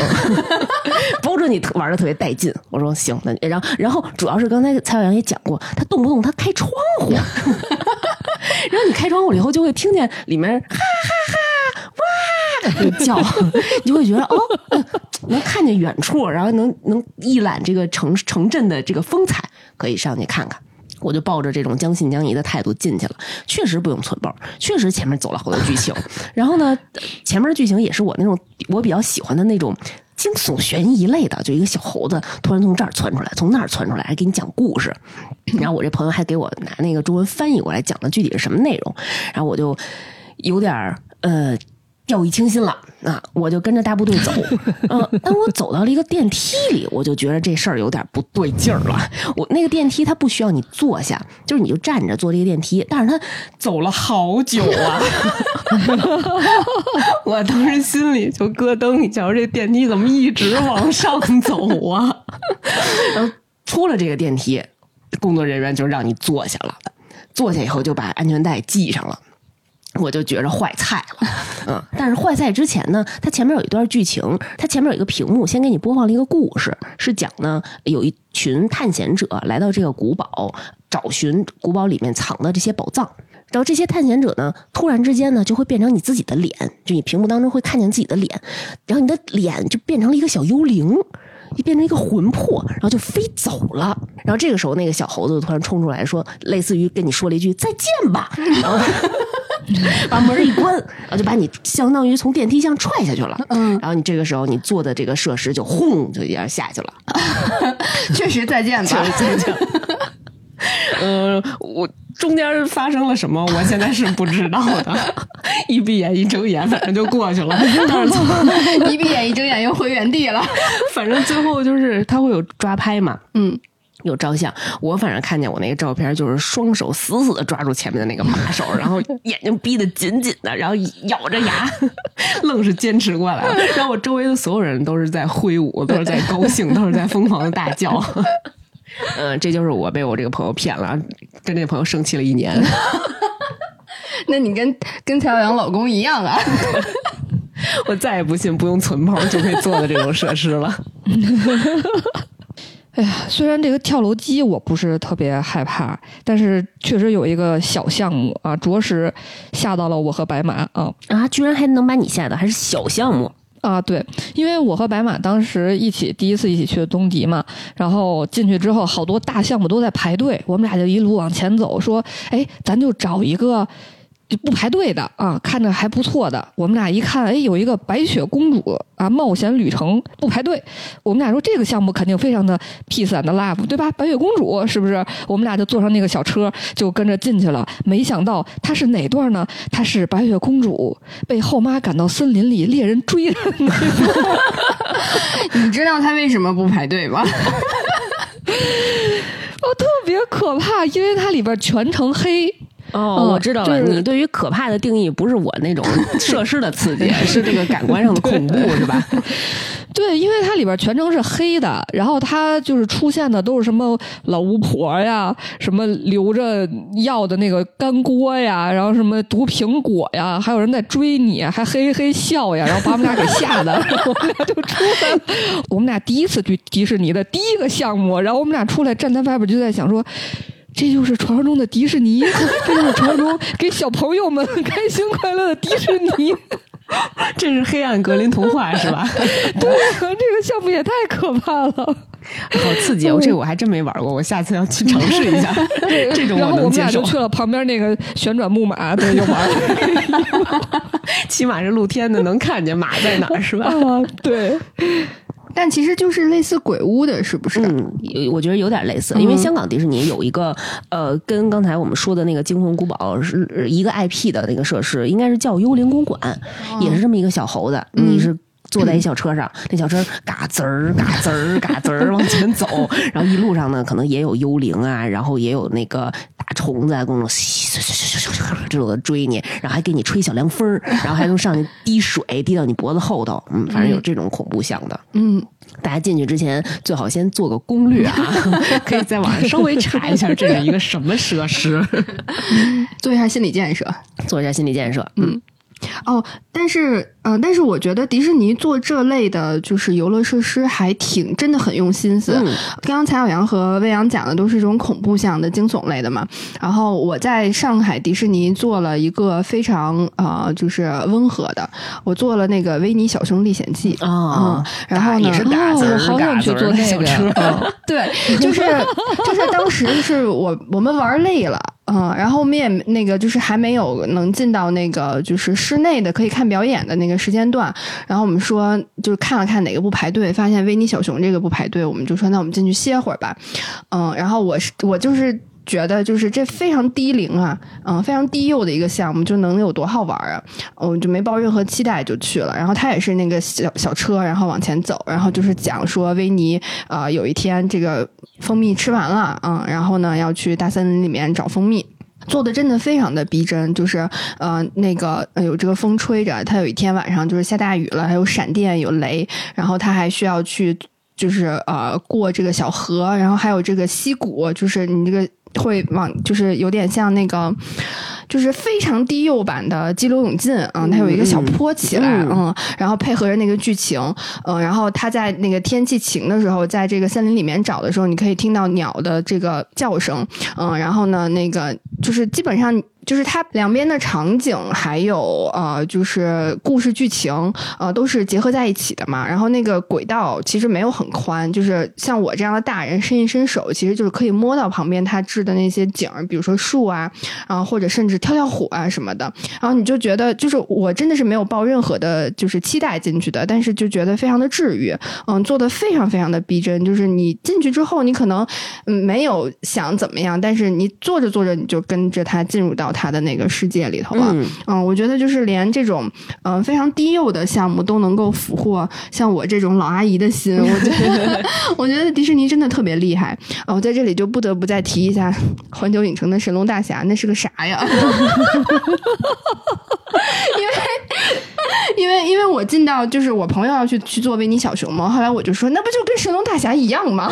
保证你玩的特别带劲。我说行，那然后然后主要是刚才蔡小阳也讲过，他动不动他开窗户，然后你开窗户了以后就会听见里面哈哈哈就叫，你就会觉得哦，能看见远处，然后能能一览这个城城镇的这个风采，可以上去看看。我就抱着这种将信将疑的态度进去了，确实不用存包，确实前面走了好多剧情，然后呢，前面的剧情也是我那种我比较喜欢的那种惊悚悬疑类的，就一个小猴子突然从这儿窜出来，从那儿窜出来，还给你讲故事。然后我这朋友还给我拿那个中文翻译过来，讲的具体是什么内容，然后我就有点呃掉以轻心了啊，我就跟着大部队走，嗯、当我走到了一个电梯里，我就觉得这事儿有点不对劲儿了。我那个电梯它不需要你坐下，就是你就站着坐这个电梯，但是它走了好久啊。我当时心里就咯噔一下，这电梯怎么一直往上走啊？然后出了这个电梯，工作人员就让你坐下了，坐下以后就把安全带系上了。我就觉着坏菜了，嗯，但是坏菜之前呢，它前面有一段剧情，它前面有一个屏幕，先给你播放了一个故事，是讲呢有一群探险者来到这个古堡，找寻古堡里面藏的这些宝藏。然后这些探险者呢，突然之间呢，就会变成你自己的脸，就你屏幕当中会看见自己的脸，然后你的脸就变成了一个小幽灵，就变成一个魂魄，然后就飞走了。然后这个时候，那个小猴子突然冲出来说，类似于跟你说了一句再见吧，然后 把门一关，然后就把你相当于从电梯上踹下去了。嗯，然后你这个时候你坐的这个设施就轰就一下下去了。确实再见吧。再见。呃，我中间发生了什么，我现在是不知道的。一闭眼一睁眼，反正就过去了。但是从一闭眼一睁眼又回原地了。反正最后就是他会有抓拍嘛，嗯，有照相。我反正看见我那个照片，就是双手死死的抓住前面的那个把手，然后 眼睛闭得紧紧的，然后咬着牙，愣是坚持过来了。然后我周围的所有人都是在挥舞，都是在高兴，都是在疯狂的大叫。嗯，这就是我被我这个朋友骗了，跟这个朋友生气了一年。那你跟跟蔡小阳老公一样啊？我再也不信不用存包就可以做的这种设施了。哎呀，虽然这个跳楼机我不是特别害怕，但是确实有一个小项目啊，着实吓到了我和白马啊啊，居然还能把你吓到，还是小项目。啊！对，因为我和白马当时一起第一次一起去的东迪嘛，然后进去之后，好多大项目都在排队，我们俩就一路往前走，说：“哎，咱就找一个。”就不排队的啊，看着还不错的。我们俩一看，哎，有一个白雪公主啊冒险旅程不排队。我们俩说这个项目肯定非常的 peace and love，对吧？白雪公主是不是？我们俩就坐上那个小车，就跟着进去了。没想到她是哪段呢？她是白雪公主被后妈赶到森林里，猎人追的那段。你知道她为什么不排队吗？哦，特别可怕，因为它里边全程黑。哦，嗯我知道了。就是你对于可怕的定义不是我那种 设施的刺激，是这个感官上的恐怖，是吧？对，因为它里边全程是黑的，然后它就是出现的都是什么老巫婆呀，什么留着药的那个干锅呀，然后什么毒苹果呀，还有人在追你，还嘿嘿笑呀，然后把我们俩给吓的，我们俩就出来了。我们俩第一次去迪士尼的第一个项目，然后我们俩出来站在外边就在想说。这就是传说中的迪士尼，这就是传说中给小朋友们开心快乐的迪士尼。这是黑暗格林童话，是吧？对，这个项目也太可怕了。好刺激！我这个我还真没玩过，我下次要去尝试一下。这种然后我们俩就，去了旁边那个旋转木马，对，就玩儿。起码是露天的，能看见马在哪儿，是吧？啊，对，但其实就是类似鬼屋的，是不是？嗯，我觉得有点类似，因为香港迪士尼有一个呃，跟刚才我们说的那个惊魂古堡是呃一个 IP 的那个设施，应该是叫幽灵公馆，也是这么一个小猴子，你是。坐在一小车上，那小车嘎吱儿嘎吱儿嘎吱儿往前走，然后一路上呢，可能也有幽灵啊，然后也有那个大虫子啊，各种这种的追你，然后还给你吹小凉风儿，然后还能上去滴水滴到你脖子后头，嗯，反正有这种恐怖像的。嗯，大家进去之前最好先做个攻略啊，可以在网上稍微查一下这是一个什么设施，做一下心理建设。做一下心理建设。嗯，哦，但是，呃，但是我觉得迪士尼做这类的，就是游乐设施还挺真的很用心思。嗯刚刚蔡小阳和魏阳讲的都是这种恐怖向的、惊悚类的嘛。然后我在上海迪士尼做了一个非常呃，就是温和的，我做了那个《维尼小熊历险记》啊嗯，然后呢我好想去做那个 对，就是就是当时是我我们玩累了。嗯，然后我们也那个就是还没有能进到那个就是室内的可以看表演的那个时间段，然后我们说就是看了看哪个不排队，发现维尼小熊这个不排队，我们就说那我们进去歇会儿吧。嗯，然后我是我就是觉得就是这非常低龄啊，嗯，非常低幼的一个项目，就能有多好玩啊？我就没抱任何期待就去了。然后他也是那个小小车，然后往前走，然后就是讲说维尼呃有一天这个蜂蜜吃完了，嗯，然后呢要去大森林里面找蜂蜜。做的真的非常的逼真，就是呃那个有这个风吹着，他有一天晚上就是下大雨了，还有闪电有雷，然后他还需要去就是呃过这个小河，然后还有这个溪谷，就是你这个会往就是有点像那个。就是非常低幼版的激流勇进，嗯，它有一个小坡起来，嗯嗯，然后配合着那个剧情，嗯，然后他在那个天气晴的时候，在这个森林里面找的时候，你可以听到鸟的这个叫声，嗯，然后呢，那个就是基本上。就是它两边的场景，还有呃，就是故事剧情，呃，都是结合在一起的嘛。然后那个轨道其实没有很宽，就是像我这样的大人伸一伸手，其实就是可以摸到旁边它制的那些景儿，比如说树啊，啊、或者甚至跳跳虎啊什么的。然后你就觉得，就是我真的是没有抱任何的，就是期待进去的，但是就觉得非常的治愈，嗯，做的非常非常的逼真。就是你进去之后，你可能嗯没有想怎么样，但是你做着做着，你就跟着他进入到他的那个世界里头了。嗯嗯，我觉得就是连这种嗯、呃非常低幼的项目都能够俘获像我这种老阿姨的心，我觉得 我觉得迪士尼真的特别厉害。啊、我在这里就不得不再提一下环球影城的神龙大侠，那是个啥呀？因为 因为因为我进到就是我朋友要去去做维尼小熊嘛，后来我就说那不就跟神龙大侠一样吗？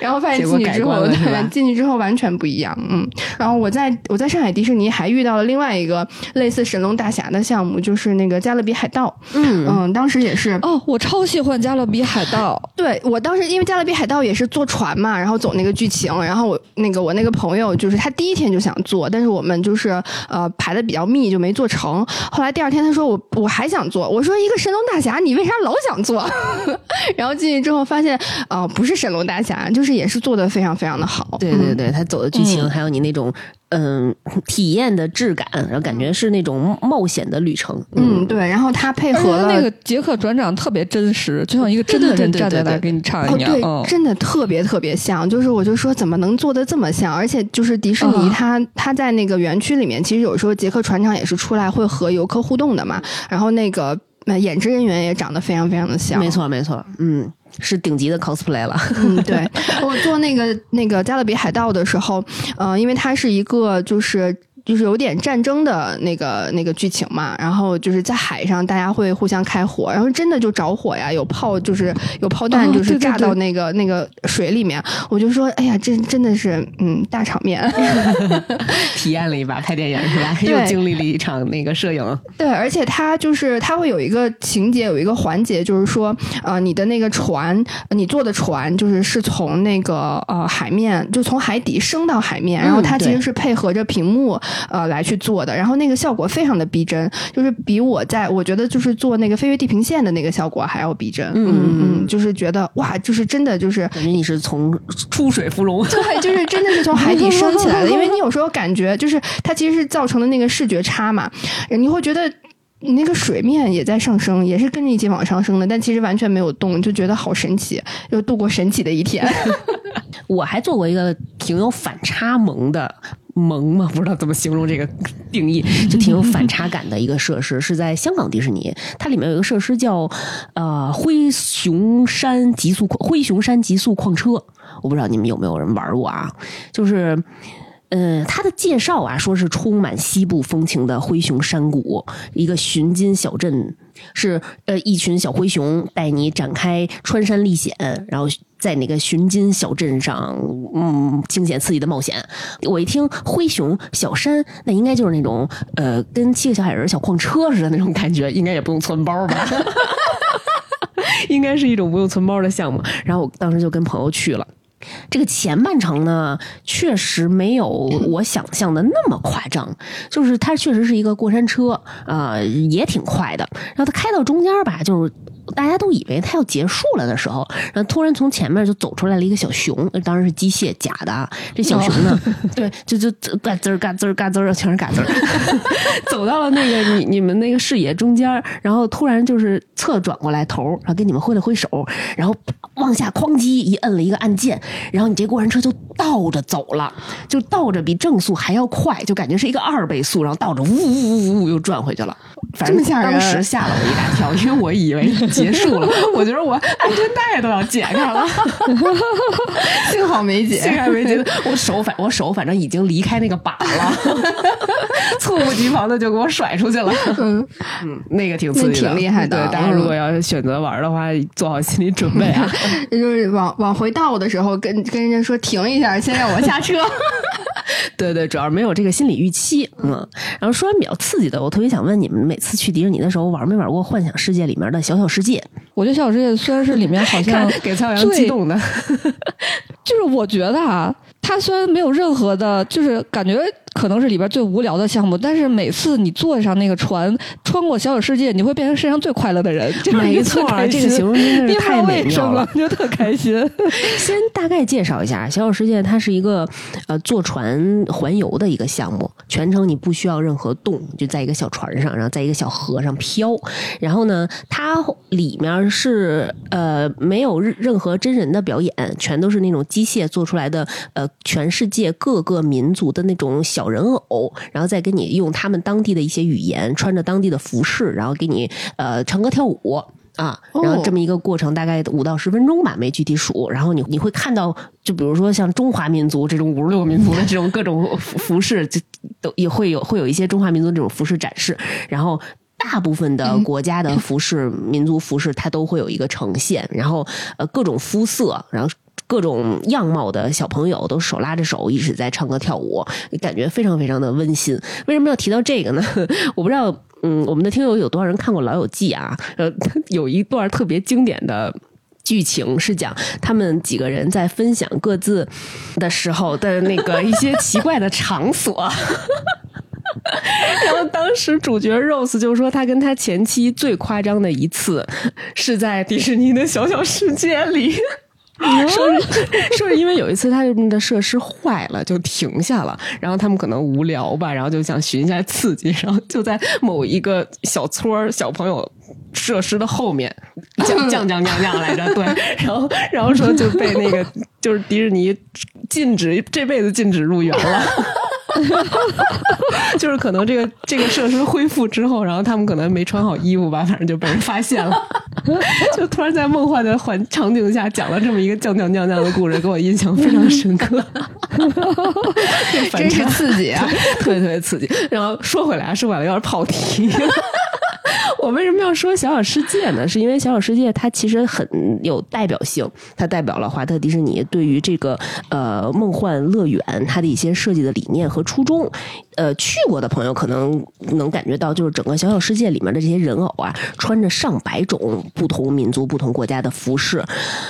然后发现进去之后，进去之后完全不一样，嗯。然后我在我在上海迪士尼还遇到了另外一个类似神龙大侠的项目，就是那个加勒比海盗，嗯嗯，当时也是哦，我超喜欢加勒比海盗，对我当时因为加勒比海盗也是坐船嘛，然后走那个剧情，然后我那个我那个朋友就是他第一天就想坐，但是我们就是呃排的比较密，就没做成。后来第二天他说我我还想坐，我说一个神龙大侠你为啥老想坐？然后进去之后发现啊、呃不是神龙大侠，就是也是做的非常非常的好。对对对，他走的剧情，还有你那种嗯体验的质感，然后感觉是那种冒险的旅程。嗯，对，然后他配合了那个杰克船长特别真实，就像一个真的人站在那儿给你唱哦，一样。对，嗯，真的特别特别像，就是我就说怎么能做的这么像，而且就是迪士尼啊它它在那个园区里面，其实有时候杰克船长也是出来会和游客互动的嘛，然后那个呃演职人员也长得非常非常的像，没，错没错，嗯，是顶级的 cosplay 了。嗯，对我做那个那个加勒比海盗的时候，呃，因为它是一个就是。就是有点战争的那个那个剧情嘛，然后就是在海上，大家会互相开火，然后真的就着火呀，有炮就是有炮弹哦就是炸到那个那个水里面，我就说，哎呀，这真的是嗯大场面。体验了一把拍电影是吧？又经历了一场那个摄影。对，而且它就是它会有一个情节，有一个环节，就是说，呃，你的那个船，呃你坐的船，就是是从那个呃海面，就从海底升到海面，然后它其实是配合着屏幕呃来去做的，然后那个效果非常的逼真，就是比我在我觉得就是做那个飞越地平线的那个效果还要逼真，嗯嗯嗯就是觉得哇，就是真的就是感觉你是从出水芙蓉。对，就是真的是从海底升起来的，因为你有时候感觉就是它其实是造成的那个视觉差嘛，你会觉得。你那个水面也在上升，也是跟着一起往上升的，但其实完全没有动，就觉得好神奇，又度过神奇的一天。我还做过一个挺有反差萌的萌嘛，不知道怎么形容这个定义，就挺有反差感的一个设施，是在香港迪士尼，它里面有一个设施叫呃灰熊山极速灰熊山极速矿车，我不知道你们有没有人玩过啊，就是。嗯，它的介绍啊，说是充满西部风情的灰熊山谷，一个寻金小镇，是呃一群小灰熊带你展开穿山历险，然后在那个寻金小镇上，嗯，惊险刺激的冒险。我一听灰熊小山，那应该就是那种呃，跟七个小矮人小矿车似的那种感觉，应该也不用存包吧。应该是一种不用存包的项目，然后我当时就跟朋友去了。这个前半程呢，确实没有我想象的那么夸张，就是它确实是一个过山车，啊，也挺快的。然后它开到中间吧，就是大家都以为它要结束了的时候，然后突然从前面就走出来了一个小熊，当然是机械假的啊。这小熊呢，对，就就嘎吱嘎吱嘎吱，全是嘎吱，走到了那个你你们那个视野中间，然后突然就是侧转过来头，然后给你们挥了挥手，然后往下哐叽一摁了一个按键。然后你这过山车就倒着走了，就倒着比正速还要快，就感觉是一个二倍速，然后倒着呜呜呜呜又转回去了。反正当时吓了我一大跳，因为我以为 结束了，我觉得我安全带都要解开了，幸好没解，幸好没解。我手反我手反正已经离开那个把了，猝不及防的就给我甩出去了。嗯嗯，那个挺刺激的，挺厉害的。对，大家如果要选择玩的话，做好心理准备啊。就是往往回倒的时候，跟跟人家说停一下，先让我下车。对对，主要没有这个心理预期。嗯，然后说完比较刺激的，我特别想问你们，每次去迪士尼的时候，玩没玩过《幻想世界》里面的小小世界？我觉得小小世界虽然是里面好像 给曹阳激动的，就是我觉得啊，它虽然没有任何的，就是感觉。可能是里边最无聊的项目，但是每次你坐上那个船，穿过小小世界，你会变成世界上最快乐的人。没错，这个形容真是太美妙了，就特开心。先大概介绍一下小小世界，它是一个呃坐船环游的一个项目，全程你不需要任何动，就在一个小船上，然后在一个小河上漂。然后呢，它里面是呃没有任何真人的表演，全都是那种机械做出来的，呃，全世界各个民族的那种小。人偶，然后再给你用他们当地的一些语言，穿着当地的服饰，然后给你呃唱歌跳舞啊，然后这么一个过程大概五到十分钟吧，没具体数。然后你你会看到，就比如说像中华民族这种五十六个民族的这种各种服服饰，就都也会有会有一些中华民族这种服饰展示。然后大部分的国家的服饰、民族服饰，它都会有一个呈现。然后呃各种肤色，然后。各种样貌的小朋友都手拉着手，一直在唱歌跳舞，感觉非常非常的温馨。为什么要提到这个呢？我不知道，嗯，我们的听友有多少人看过《老友记》啊？呃，有一段特别经典的剧情是讲他们几个人在分享各自的时候的那个一些奇怪的场所。然后当时主角 Rose 就说，他跟他前妻最夸张的一次是在迪士尼的小小世界里。说是说是因为有一次他们的设施坏了就停下了，然后他们可能无聊吧，然后就想寻一下刺激，然后就在某一个小撮小朋友设施的后面降降降降降来着，对，然后然后说就被那个就是迪士尼禁止这辈子禁止入园了。就是可能这个这个设施恢复之后，然后他们可能没穿好衣服吧，反正就被人发现了。就突然在梦幻的环场景下讲了这么一个降降降降的故事，给我印象非常深刻。真是刺激啊，特别特别刺激。然后说回来，说回来有点跑题。我为什么要说小小世界呢？是因为小小世界它其实很有代表性，它代表了华特迪士尼对于这个呃梦幻乐园它的一些设计的理念和初衷。呃，去过的朋友可能能感觉到，就是整个小小世界里面的这些人偶啊，穿着上百种不同民族、不同国家的服饰，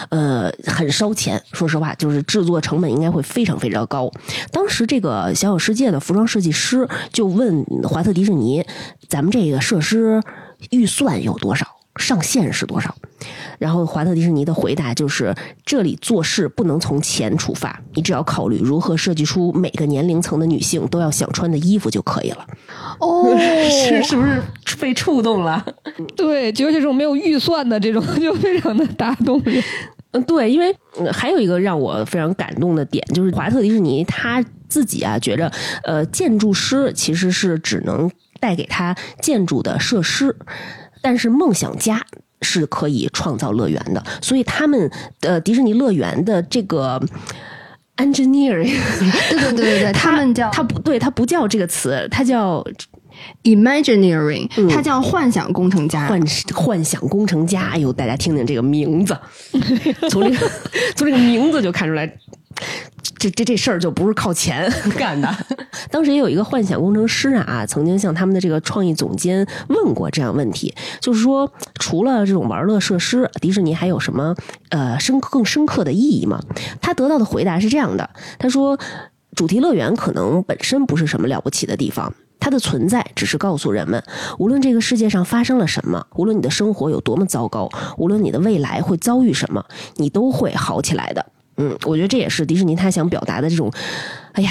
呃，很烧钱。说实话，就是制作成本应该会非常非常高。当时这个小小世界的服装设计师就问华特迪士尼：“咱们这个设施预算有多少？上限是多少？”然后华特迪士尼的回答就是：这里做事不能从钱出发，你只要考虑如何设计出每个年龄层的女性都要想穿的衣服就可以了。哦，是是不是被触动了？对，就是这种没有预算的这种，就非常的打动人。嗯，对，因为还有一个让我非常感动的点，就是华特迪士尼他自己啊，觉着呃，建筑师其实是只能带给他建筑的设施，但是梦想家。是可以创造乐园的，所以他们的迪士尼乐园的这个 engineering，对对对对对，他们叫他不对，他不叫这个词，他叫 Imagineering，它叫幻想工程家。幻幻想工程家。哎呦，大家听听这个名字，从这个 从这个名字就看出来。这这这事儿就不是靠钱 干的。当时也有一个幻想工程师啊，曾经向他们的这个创意总监问过这样问题，就是说，除了这种玩乐设施，迪士尼还有什么呃深更深刻的意义吗？他得到的回答是这样的：他说，主题乐园可能本身不是什么了不起的地方，它的存在只是告诉人们，无论这个世界上发生了什么，无论你的生活有多么糟糕，无论你的未来会遭遇什么，你都会好起来的。嗯，我觉得这也是迪士尼他想表达的这种，哎呀，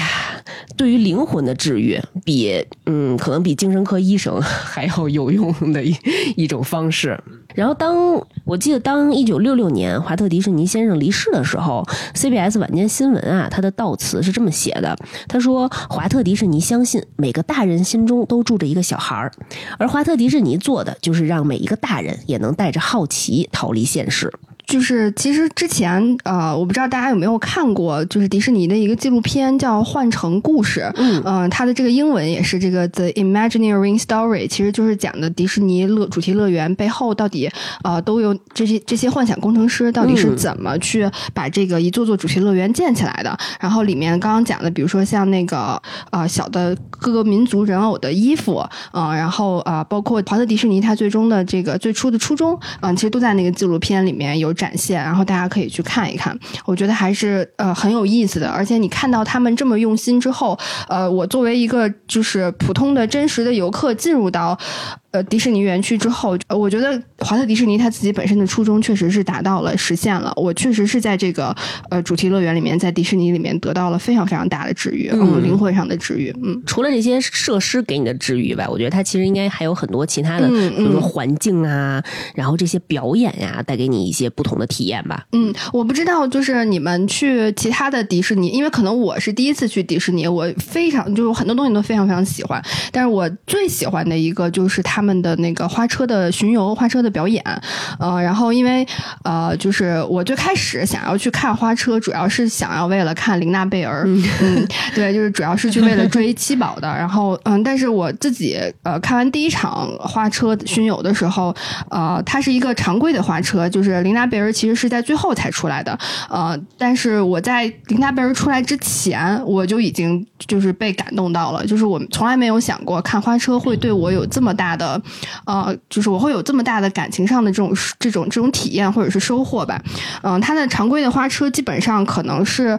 对于灵魂的治愈，比嗯，可能比精神科医生 还要有用的一 一种方式。然后，当我记得当一九六六年华特迪士尼先生离世的时候，CBS 晚间新闻啊，他的悼词是这么写的：他说，华特迪士尼相信每个大人心中都住着一个小孩儿，而华特迪士尼做的就是让每一个大人也能带着好奇逃离现实。就是其实之前呃，我不知道大家有没有看过，就是迪士尼的一个纪录片叫《幻城故事》，嗯，它的这个英文也是这个 The Imagineering Story，其实就是讲的迪士尼乐主题乐园背后到底呃都有这些这些幻想工程师到底是怎么去把这个一座座主题乐园建起来的。然后里面刚刚讲的，比如说像那个呃小的各个民族人偶的衣服，嗯，然后啊包括华特迪士尼它最终的这个最初的初衷，嗯，其实都在那个纪录片里面有。展现，然后大家可以去看一看，我觉得还是呃很有意思的。而且你看到他们这么用心之后，呃，我作为一个就是普通的真实的游客进入到。呃，迪士尼园区之后，我觉得华特迪士尼他自己本身的初衷确实是达到了实现了。我确实是在这个呃主题乐园里面，在迪士尼里面得到了非常非常大的治愈，嗯，灵魂上的治愈。嗯，除了这些设施给你的治愈外，我觉得它其实应该还有很多其他的，比如说环境啊，然后这些表演呀，带给你一些不同的体验吧。嗯，我不知道，就是你们去其他的迪士尼，因为可能我是第一次去迪士尼，我非常就是很多东西都非常非常喜欢，但是我最喜欢的一个就是它。他们的那个花车的巡游、花车的表演，呃，然后因为呃，就是我最开始想要去看花车，主要是想要为了看玲娜贝儿，嗯，对，就是主要是去为了追七宝的。然后嗯，但是我自己呃看完第一场花车巡游的时候，呃，它是一个常规的花车，就是玲娜贝儿其实是在最后才出来的，呃，但是我在玲娜贝儿出来之前，我就已经就是被感动到了，就是我从来没有想过看花车会对我有这么大的。呃，就是我会有这么大的感情上的这种这种这种体验或者是收获吧。嗯，它的常规的花车基本上可能是，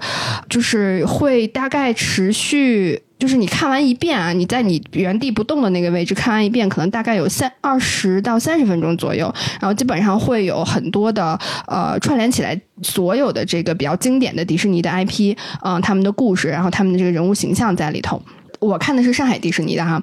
就是会大概持续，就是你看完一遍啊，你在你原地不动的那个位置看完一遍，可能大概有三二十到三十分钟左右。然后基本上会有很多的呃串联起来所有的这个比较经典的迪士尼的 IP，嗯，他们的故事，然后他们的这个人物形象在里头。我看的是上海迪士尼的哈，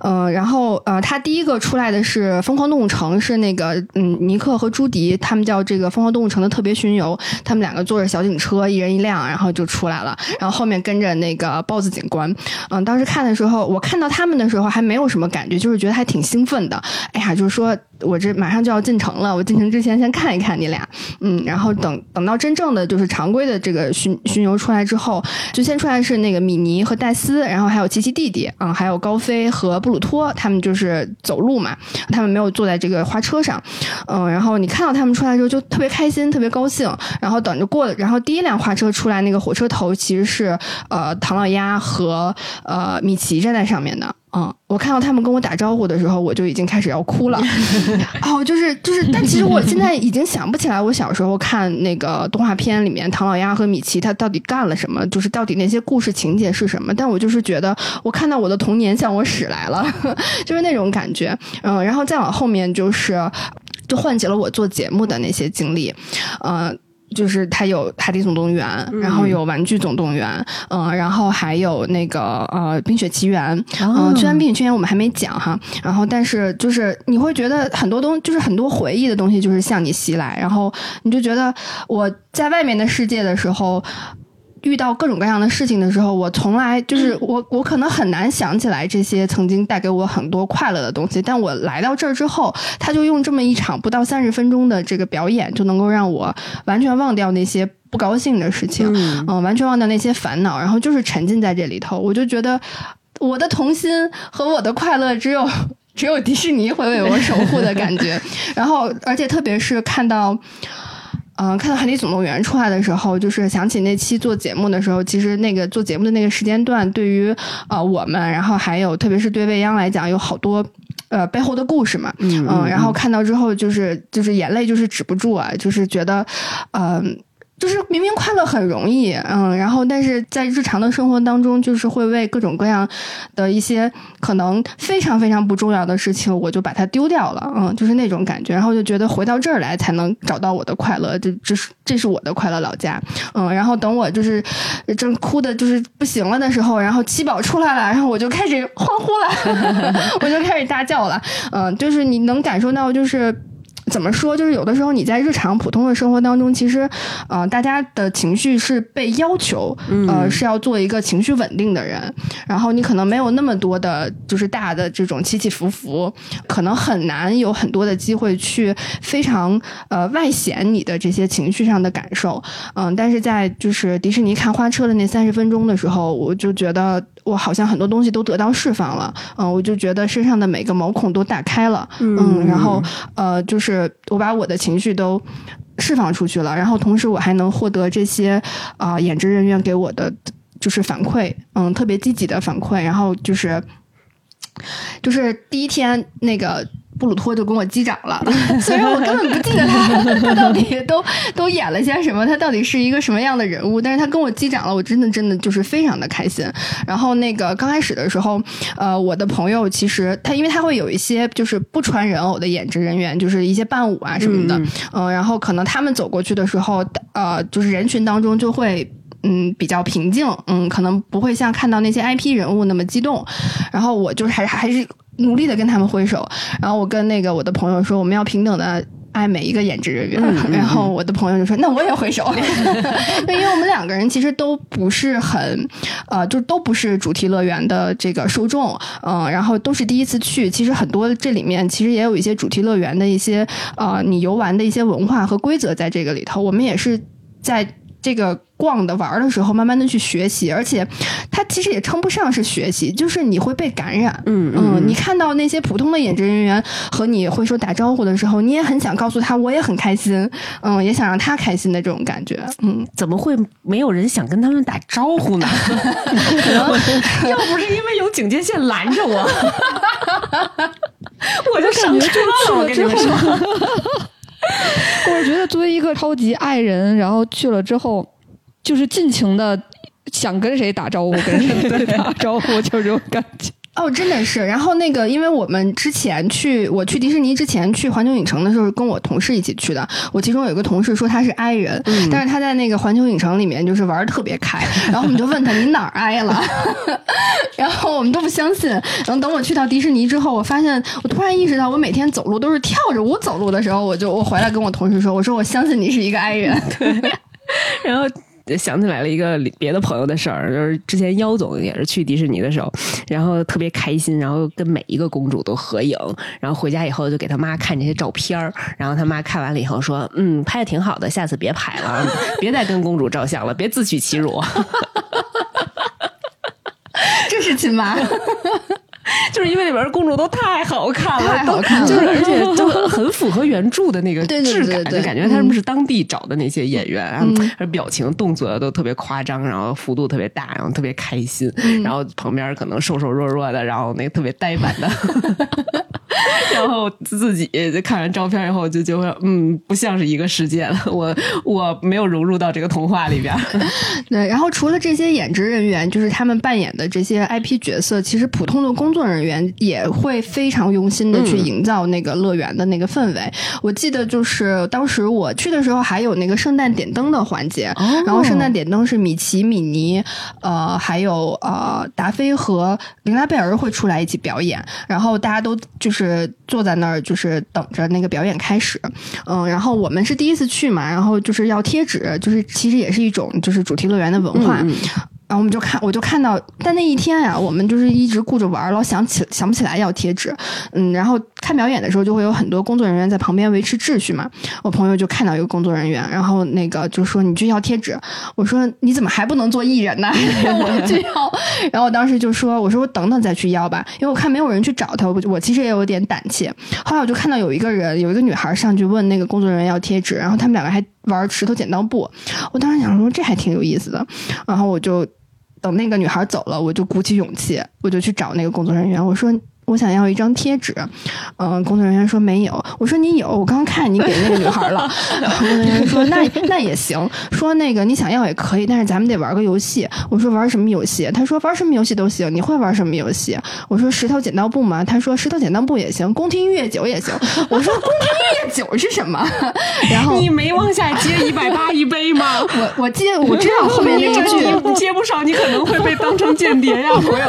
呃，然后呃，它第一个出来的是《疯狂动物城》，是那个嗯，尼克和朱迪他们叫这个《疯狂动物城》的特别巡游，他们两个坐着小警车，一人一辆，然后就出来了，然后后面跟着那个豹子警官，嗯，当时看的时候，我看到他们的时候还没有什么感觉，就是觉得还挺兴奋的，哎呀，就是说。我这马上就要进城了，我进城之前先看一看你俩，嗯，然后等等到真正的就是常规的这个巡巡游出来之后，就先出来是那个米妮和戴斯，然后还有其奇奇弟弟，嗯，还有高飞和布鲁托，他们就是走路嘛，他们没有坐在这个花车上，嗯，然后你看到他们出来之后就特别开心，特别高兴，然后等着过，然后第一辆花车出来，那个火车头其实是呃唐老鸭和呃米奇站在上面的。嗯，我看到他们跟我打招呼的时候，我就已经开始要哭了。哦，就是就是，但其实我现在已经想不起来我小时候看那个动画片里面唐老鸭和米奇他到底干了什么，就是到底那些故事情节是什么。但我就是觉得，我看到我的童年向我驶来了，就是那种感觉。嗯，然后再往后面就是，就唤起了我做节目的那些经历。嗯。就是它有《海底总动员》，然后有《玩具总动员》，嗯，然后还有那个呃《冰雪奇缘》。嗯，虽然《冰雪奇缘》我们还没讲哈，然后但是就是你会觉得很多东，就是很多回忆的东西，就是向你袭来，然后你就觉得我在外面的世界的时候。遇到各种各样的事情的时候，我从来就是我我可能很难想起来这些曾经带给我很多快乐的东西，但我来到这儿之后，他就用这么一场不到三十分钟的这个表演，就能够让我完全忘掉那些不高兴的事情，嗯、完全忘掉那些烦恼，然后就是沉浸在这里头，我就觉得我的童心和我的快乐只有。只有迪士尼会为我守护的感觉，然后而且特别是看到。嗯，看到《海底总动员》出来的时候，就是想起那期做节目的时候，其实那个做节目的那个时间段，对于呃我们，然后还有特别是对未央来讲，有好多呃背后的故事嘛。嗯嗯。然后看到之后，就是就是眼泪就是止不住啊，就是觉得，嗯。就是明明快乐很容易，嗯，然后但是在日常的生活当中，就是会为各种各样的一些可能非常非常不重要的事情，我就把它丢掉了，嗯，就是那种感觉，然后就觉得回到这儿来才能找到我的快乐，这这是这是我的快乐老家，嗯，然后等我就是正哭的就是不行了的时候，然后七宝出来了，然后我就开始欢呼了，我就开始大叫了，嗯，就是你能感受到就是。怎么说？就是有的时候你在日常普通的生活当中，其实，呃，大家的情绪是被要求，呃，是要做一个情绪稳定的人。然后你可能没有那么多的，就是大的这种起起伏伏，可能很难有很多的机会去非常呃外显你的这些情绪上的感受。嗯，但是在就是迪士尼看花车的那三十分钟的时候，我就觉得。我好像很多东西都得到释放了，嗯，我就觉得身上的每个毛孔都打开了，嗯，然后呃，就是我把我的情绪都释放出去了，然后同时我还能获得这些啊演职人员给我的就是反馈，嗯，特别积极的反馈，然后就是就是第一天那个。布鲁托就跟我击掌了，虽然我根本不记得他他到底都都演了些什么，他到底是一个什么样的人物，但是他跟我击掌了，我真的真的就是非常的开心。然后那个刚开始的时候，呃，我的朋友其实他因为他会有一些就是不穿人偶的演职人员，就是一些伴舞啊什么的，嗯，然后可能他们走过去的时候，呃，就是人群当中就会嗯比较平静，嗯，可能不会像看到那些 IP 人物那么激动。然后我就是还还是。努力的跟他们挥手，然后我跟那个我的朋友说，我们要平等的爱每一个演职人员。然后我的朋友就说，那我也挥手。因为我们两个人其实都不是很，呃，就都不是主题乐园的这个受众，嗯，然后都是第一次去。其实很多这里面其实也有一些主题乐园的一些，呃，你游玩的一些文化和规则在这个里头。我们也是在。这个逛的玩的时候，慢慢的去学习，而且它其实也称不上是学习，就是你会被感染。嗯嗯，你看到那些普通的演职人员和你会说打招呼的时候，你也很想告诉他，我也很开心。嗯，也想让他开心的这种感觉。嗯，怎么会没有人想跟他们打招呼呢？要不是因为有警戒线拦着我，我就上车了。我跟你们说。我觉得作为一个超级爱人，然后去了之后，就是尽情的想跟谁打招呼，跟谁打招呼，就这种感觉。哦，真的是。然后那个，因为我们之前去，我去迪士尼之前去环球影城的时候，跟我同事一起去的。我其中有一个同事说他是 I 人，但是他在那个环球影城里面就是玩的特别开。然后我们就问他你哪儿 I 了？然后我们都不相信。然后等我去到迪士尼之后，我发现我突然意识到，我每天走路都是跳着舞走路的时候，我就我回来跟我同事说，我说我相信你是一个 I 人。然后。就想起来了一个别的朋友的事儿，就是之前妖总也是去迪士尼的时候，然后特别开心，然后跟每一个公主都合影，然后回家以后就给他妈看这些照片儿，然后他妈看完了以后说：“嗯，拍的挺好的，下次别拍了，别再跟公主照相了，别自取其辱。”这是亲妈。就是因为里边的公主都太好看了，太好看了，就是 而且就很符合原著的那个质感，就感觉他们是当地找的那些演员，而表情动作都特别夸张，然后幅度特别大，然后特别开心，然后旁边可能瘦瘦弱弱的，然后那个特别呆板的。然后自己看完照片以后就就会嗯，不像是一个世界了。我我没有融入到这个童话里边。对，然后除了这些演职人员，就是他们扮演的这些 IP 角色，其实普通的工作人员也会非常用心的去营造那个乐园的那个氛围。我记得就是当时我去的时候，还有那个圣诞点灯的环节。然后圣诞点灯是米奇、米妮，呃，还有呃达菲和琳拉贝尔会出来一起表演。然后大家都就是。就是坐在那儿，就是等着那个表演开始。嗯，然后我们是第一次去嘛，然后就是要贴纸，就是其实也是一种就是主题乐园的文化。嗯然后我们就看，我就看到，但那一天呀、我们就是一直顾着玩儿，老想起想不起来要贴纸。嗯，然后看表演的时候，就会有很多工作人员在旁边维持秩序嘛。我朋友就看到一个工作人员，然后那个就说：“你去要贴纸。”我说：“你怎么还不能做艺人呢？我就要。”然后我当时就说：“我说我等等再去要吧，因为我看没有人去找他，我我其实也有点胆怯。后来我就看到有一个人，有一个女孩上去问那个工作人员要贴纸，然后他们两个还玩石头剪刀布。我当时想说这还挺有意思的，然后我就等那个女孩走了，我就鼓起勇气，我就去找那个工作人员，我说。我想要一张贴纸，嗯、工作人员说没有，我说你有，我刚看你给那个女孩了，工作人员说那那也行，说那个你想要也可以，但是咱们得玩个游戏。我说玩什么游戏？他说玩什么游戏都行，你会玩什么游戏？我说石头剪刀布吗？他说石头剪刀布也行，宫廷乐酒也行。我说宫廷乐酒是什么？然后你没往下接一百八一杯吗？我我记得我知道后面那一句，你接不上，你可能会被当成间谍呀，朋友。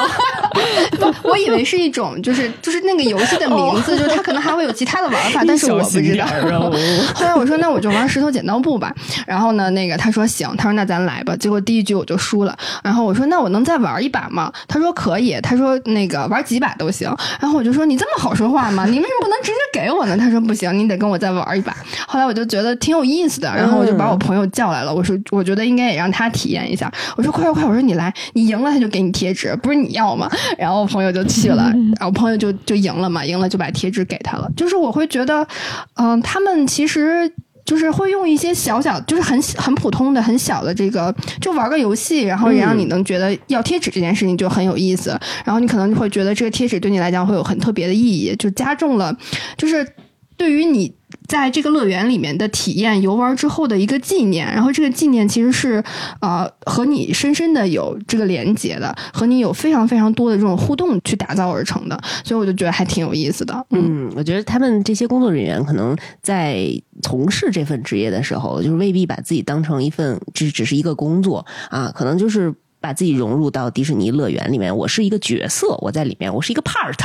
不，我以为是一种，就是就是那个游戏的名字，就是它可能还会有其他的玩法，但是我不知道。后来我说那我就玩石头剪刀布吧。然后呢，那个他说行，他说那咱来吧。结果第一局我就输了。然后我说那我能再玩一把吗？他说可以。他说那个玩几把都行。然后我就说你这么好说话吗？你为什么不能直接给我呢？他说不行，你得跟我再玩一把。后来我就觉得挺有意思的，然后我就把我朋友叫来了，我说我觉得应该也让他体验一下。我说快快快，我说你来，你赢了他就给你贴纸，不是你要吗？然后我朋友就去了，然后朋友就就赢了嘛，赢了就把贴纸给他了。就是我会觉得，嗯、他们其实。就是会用一些小小，就是很很普通的、很小的这个，就玩个游戏，然后也让你能觉得要贴纸这件事情就很有意思，然后你可能会觉得这个贴纸对你来讲会有很特别的意义，就加重了，就是对于你在这个乐园里面的体验、游玩之后的一个纪念，然后这个纪念其实是呃和你深深的有这个连接的，和你有非常非常多的这种互动去打造而成的，所以我就觉得还挺有意思的。嗯，嗯，我觉得他们这些工作人员可能在从事这份职业的时候，就是未必把自己当成一份只只是一个工作啊，可能就是。把自己融入到迪士尼乐园里面，我是一个角色，我在里面，我是一个 part，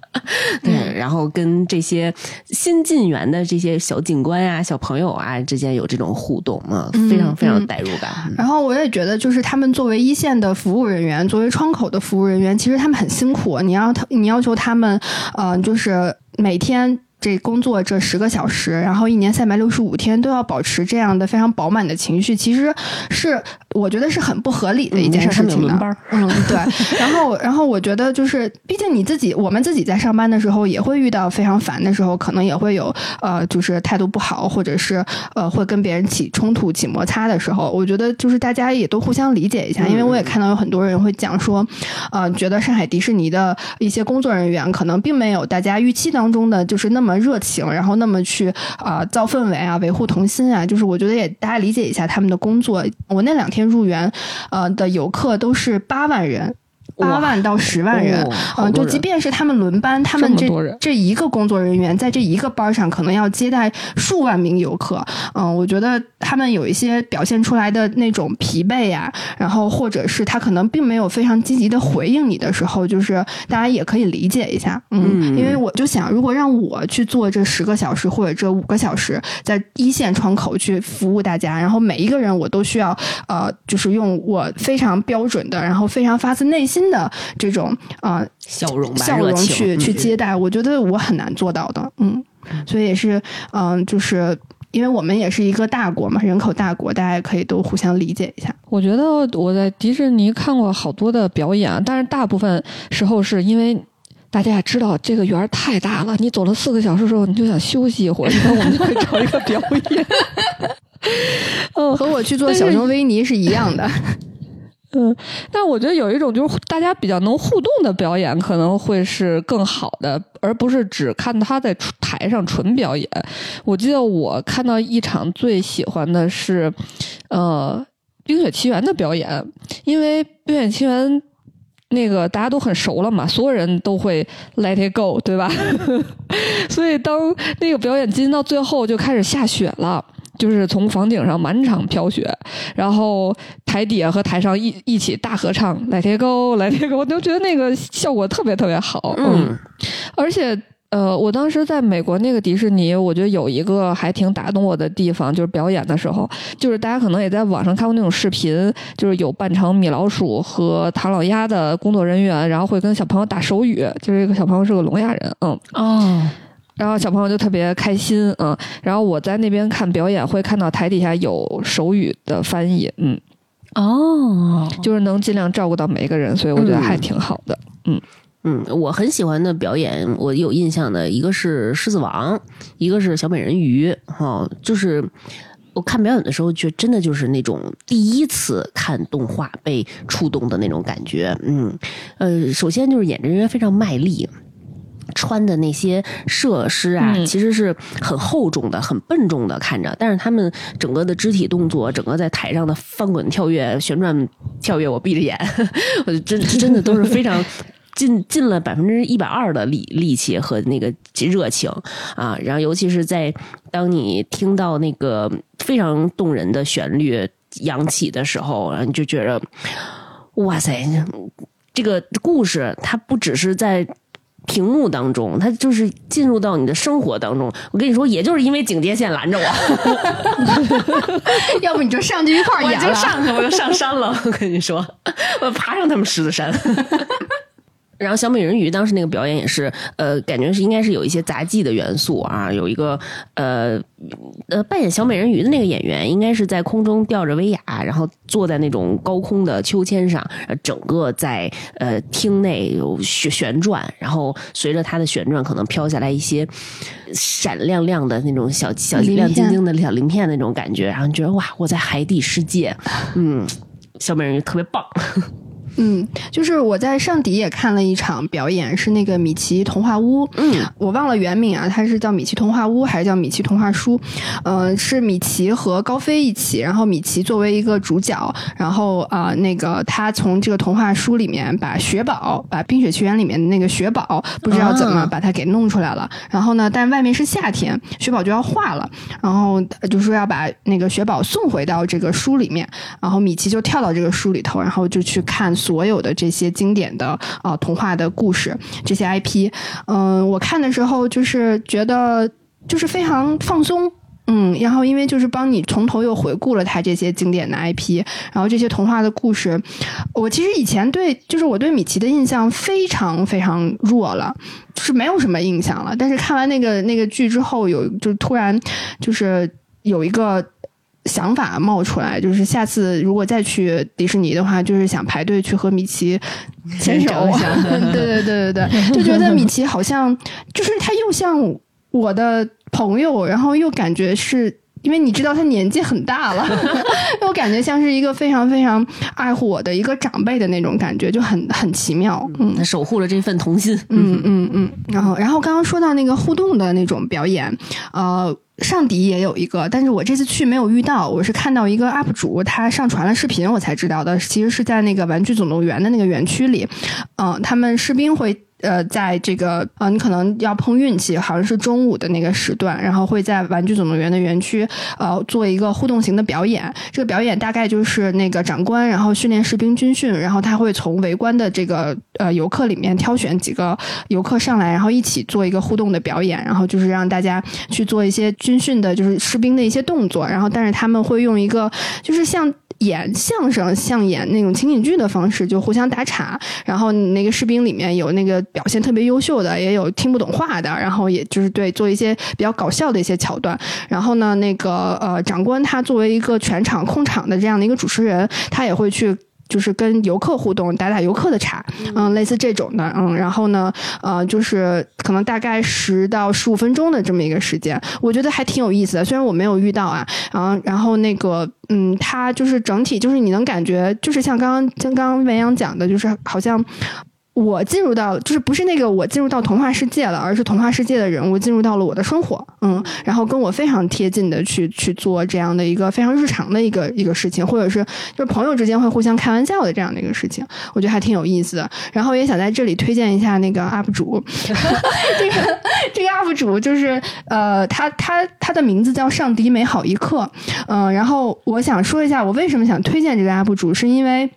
对，然后跟这些新进园的这些小警官啊、小朋友啊之间有这种互动啊，非常非常有代入感。嗯然后我也觉得，就是他们作为一线的服务人员，作为窗口的服务人员，其实他们很辛苦。你要他，你要求他们，呃，就是每天。这工作这十个小时，然后一年三百六十五天都要保持这样的非常饱满的情绪，其实是我觉得是很不合理的一件事情嗯，对。然后，然后我觉得就是，毕竟你自己，我们自己在上班的时候也会遇到非常烦的时候，可能也会有呃，就是态度不好，或者是呃，会跟别人起冲突、起摩擦的时候。我觉得就是大家也都互相理解一下，因为我也看到有很多人会讲说，呃，觉得上海迪士尼的一些工作人员可能并没有大家预期当中的就是那么热情，然后那么去啊、造氛围啊、维护童心啊。就是我觉得也大家理解一下他们的工作。我那两天入园呃的游客都是八万人。八万到十万人，嗯、就即便是他们轮班，他们这这一个工作人员在这一个班上可能要接待数万名游客，嗯，我觉得他们有一些表现出来的那种疲惫呀、然后或者是他可能并没有非常积极的回应你的时候，就是大家也可以理解一下，嗯，嗯。因为我就想，如果让我去做这十个小时或者这五个小时，在一线窗口去服务大家，然后每一个人我都需要呃，就是用我非常标准的，然后非常发自内心的这种啊、呃笑容吧，笑容去去嗯接待，我觉得我很难做到的，嗯，所以也是，嗯、就是因为我们也是一个大国嘛，人口大国，大家也可以都互相理解一下。我觉得我在迪士尼看过好多的表演，但是大部分时候是因为。大家也知道这个园儿太大了，你走了四个小时之后，你就想休息一会儿，然后我们就会找一个表演。嗯，和我去做小熊维尼是一样的，嗯，但我觉得有一种就是大家比较能互动的表演，可能会是更好的，而不是只看他在台上纯表演。我记得我看到一场最喜欢的是，呃，《冰雪奇缘》的表演，因为《冰雪奇缘》。那个大家都很熟了嘛，所有人都会 let it go，对吧？所以当那个表演进行到最后，就开始下雪了，就是从房顶上满场飘雪，然后台底下和台上一一起大合唱《Let It Go》，《Let It Go》，我就觉得那个效果特别特别好。嗯，而且呃，我当时在美国那个迪士尼，我觉得有一个还挺打动我的地方，就是表演的时候，就是大家可能也在网上看过那种视频，就是有扮成米老鼠和唐老鸭的工作人员，然后会跟小朋友打手语，就是一个小朋友是个聋哑人，嗯，哦，然后小朋友就特别开心，嗯，然后我在那边看表演，会看到台底下有手语的翻译，嗯，哦，就是能尽量照顾到每一个人，所以我觉得还挺好的，嗯。嗯，我很喜欢的表演，我有印象的一个是《狮子王》，一个是《小美人鱼》。哈，就是我看表演的时候，就真的就是那种第一次看动画被触动的那种感觉。嗯，呃，首先就是演职人员非常卖力，穿的那些设施啊，其实是很厚重的、很笨重的，看着，但是他们整个的肢体动作，整个在台上的翻滚、跳跃、旋转、跳跃，我闭着眼，我真真的都是非常。尽尽了百分之一百二的力力气和那个热情啊，然后尤其是在当你听到那个非常动人的旋律扬起的时候，你就觉得哇塞，这个故事它不只是在屏幕当中，它就是进入到你的生活当中。我跟你说，也就是因为警戒线拦着我，要不你就上去一块儿 演了，我就上去，我就上山了。我跟你说，我爬上他们狮子山。然后小美人鱼当时那个表演也是，呃，感觉是应该是有一些杂技的元素啊，有一个呃呃扮演小美人鱼的那个演员应该是在空中吊着威亚，然后坐在那种高空的秋千上，整个在呃厅内有旋旋转，然后随着它的旋转可能飘下来一些闪亮亮的那种小小亮晶晶的小鳞片那种感觉，然后觉得哇，我在海底世界，嗯，小美人鱼特别棒。嗯，就是我在上迪也看了一场表演，是那个米奇童话屋。嗯，我忘了原名啊，它是叫米奇童话屋还是叫米奇童话书？呃，是米奇和高飞一起，然后米奇作为一个主角，然后啊，那个他从这个童话书里面把雪宝，把《冰雪奇缘》里面的那个雪宝，不知道怎么把它给弄出来了。然后呢，但外面是夏天，雪宝就要化了，然后就说要把那个雪宝送回到这个书里面，然后米奇就跳到这个书里头，然后就去看。所有的这些经典的啊童话的故事，这些 IP，嗯，我看的时候就是觉得就是非常放松，嗯，然后因为就是帮你从头又回顾了他这些经典的 IP，然后这些童话的故事，我其实以前对就是我对米奇的印象非常非常弱了，就是没有什么印象了。但是看完那个那个剧之后，有就突然就是有一个。想法冒出来，就是下次如果再去迪士尼的话，就是想排队去和米奇牵手。对对对对对，就觉得米奇好像就是他又像我的朋友，然后又感觉是因为你知道他年纪很大了，我感觉像是一个非常非常爱护我的一个长辈的那种感觉，就很很奇妙。嗯，他守护了这份童心。嗯嗯嗯。然后，然后刚刚说到那个互动的那种表演，呃。上迪也有一个，但是我这次去没有遇到，我是看到一个 UP 主他上传了视频，我才知道的，其实是在那个玩具总动员的那个园区里，嗯，他们士兵会。呃，在这个呃，你可能要碰运气，好像是中午的那个时段，然后会在玩具总动员的园区，呃，做一个互动型的表演。这个表演大概就是那个长官，然后训练士兵军训，然后他会从围观的这个呃游客里面挑选几个游客上来，然后一起做一个互动的表演，然后就是让大家去做一些军训的，就是士兵的一些动作，然后但是他们会用一个就是像。演相声像演那种情景剧的方式，就互相打岔。然后那个士兵里面有那个表现特别优秀的，也有听不懂话的。然后也就是对做一些比较搞笑的一些桥段。然后呢，那个呃长官他作为一个全场控场的这样的一个主持人，他也会去。就是跟游客互动，打打游客的茶，嗯，类似这种的，嗯，然后呢，呃，就是可能大概十到十五分钟的这么一个时间，我觉得还挺有意思的。虽然我没有遇到啊，然后，然后那个，嗯，它就是整体就是你能感觉，就是像刚刚像刚刚文阳讲的，就是好像。我进入到就是不是那个我进入到童话世界了，而是童话世界的人物进入到了我的生活，嗯，然后跟我非常贴近的去去做这样的一个非常日常的一个一个事情，或者是就是朋友之间会互相开玩笑的这样的一个事情，我觉得还挺有意思的。然后也想在这里推荐一下那个 UP 主，这个这个 UP 主就是呃，他他他的名字叫上迪美好一刻，嗯，然后我想说一下我为什么想推荐这个 UP 主，是因为。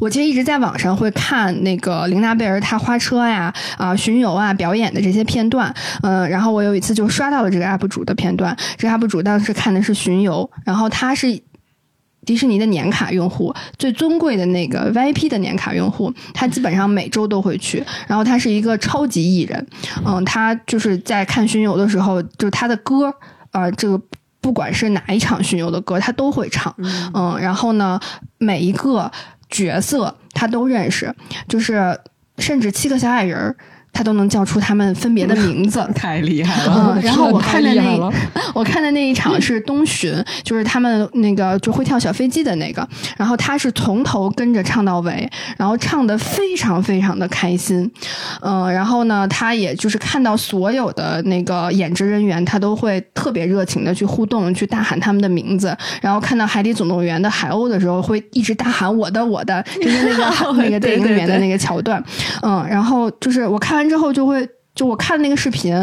我其实一直在网上会看那个琳娜贝儿她花车呀、啊、巡游啊、表演的这些片段，嗯、然后我有一次就刷到了这个 UP 主的片段，这个 UP 主当时看的是巡游，然后他是。迪士尼的年卡用户最尊贵的那个 VIP 的年卡用户，他基本上每周都会去。然后他是一个超级艺人，嗯，他就是在看巡游的时候，就是他的歌，呃，这个不管是哪一场巡游的歌，他都会唱，嗯，然后呢，每一个角色他都认识，就是甚至七个小矮人儿，他都能叫出他们分别的名字。太厉害了！嗯，然后我看的那 我看的那一场是东巡，就是他们那个就会跳小飞机的那个，然后他是从头跟着唱到尾，然后唱的非常非常的开心，嗯、然后呢，他也就是看到所有的那个演职人员，他都会特别热情的去互动，去大喊他们的名字，然后看到《海底总动员》的海鸥的时候，会一直大喊我的我的，就是那个 那个电影里面的那个桥段，嗯，然后就是我看完之后就会，就我看那个视频，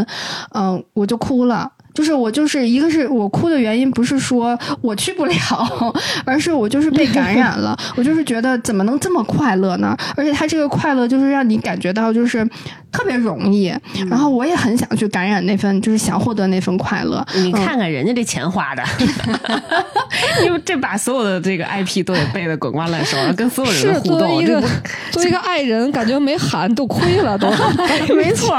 嗯，我就哭了。就是我就是一个是我哭的原因不是说我去不了，而是我就是被感染了，我就是觉得怎么能这么快乐呢？而且他这个快乐就是让你感觉到就是特别容易，然后我也很想去感染那份就是想获得那份快乐。你看看人家这钱花的，因为这把所有的这个 IP 都得背的滚瓜烂熟，跟所有人的互动，作为一个作为一个爱人，感觉没喊都亏了都。没错。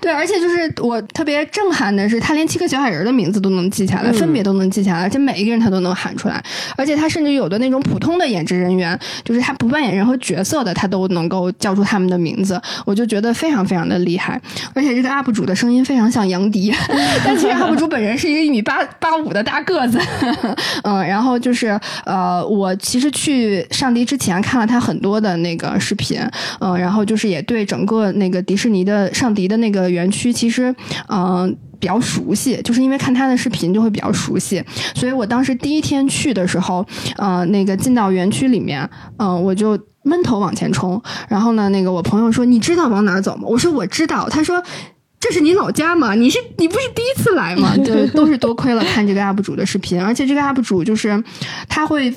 对，而且就是我特别震撼的是，他连七个小矮人的名字都能记下来，嗯分别都能记下来，而且每一个人他都能喊出来，而且他甚至有的那种普通的演职人员，就是他不扮演任何角色的，他都能够叫出他们的名字，我就觉得非常非常的厉害。而且这个 UP 主的声音非常像杨迪，但其实 UP 主本人是一个一米八八五的大个子，嗯，然后就是呃，我其实去上迪之前看了他很多的那个视频，嗯，然后就是也对整个那个迪士尼的上迪的那个园区，其实嗯。比较熟悉，就是因为看他的视频就会比较熟悉，所以我当时第一天去的时候，呃，那个进到园区里面，嗯、我就闷头往前冲。然后呢，那个我朋友说：“你知道往哪走吗？”我说：“我知道。”他说。这是你老家吗？你是你不是第一次来吗？对，都是多亏了看这个 UP 主的视频，而且这个 UP 主就是他会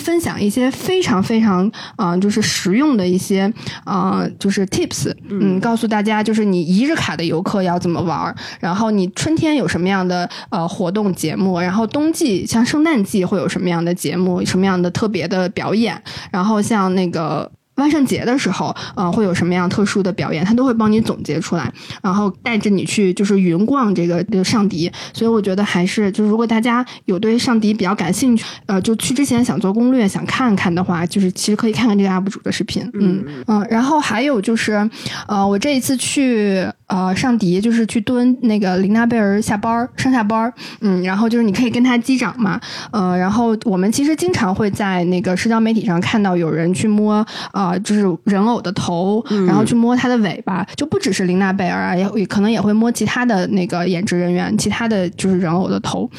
分享一些非常非常啊、呃就是实用的一些啊、呃就是 tips，嗯，告诉大家就是你一日卡的游客要怎么玩儿，然后你春天有什么样的呃活动节目，然后冬季像圣诞季会有什么样的节目，什么样的特别的表演，然后像那个。万圣节的时候，呃，会有什么样特殊的表演，他都会帮你总结出来，然后带着你去就是云逛这个这个上迪。所以我觉得还是就是如果大家有对上迪比较感兴趣，呃，就去之前想做攻略想看看的话，就是其实可以看看这个 UP 主的视频，嗯嗯、然后还有就是，呃，我这一次去呃上迪就是去蹲那个琳娜贝尔下班儿上下班儿，嗯，然后就是你可以跟他击掌嘛，呃，然后我们其实经常会在那个社交媒体上看到有人去摸呃就是人偶的头，然后去摸它的尾巴，就不只是琳娜贝尔啊，也也可能也会摸其他的那个演职人员，其他的就是人偶的头，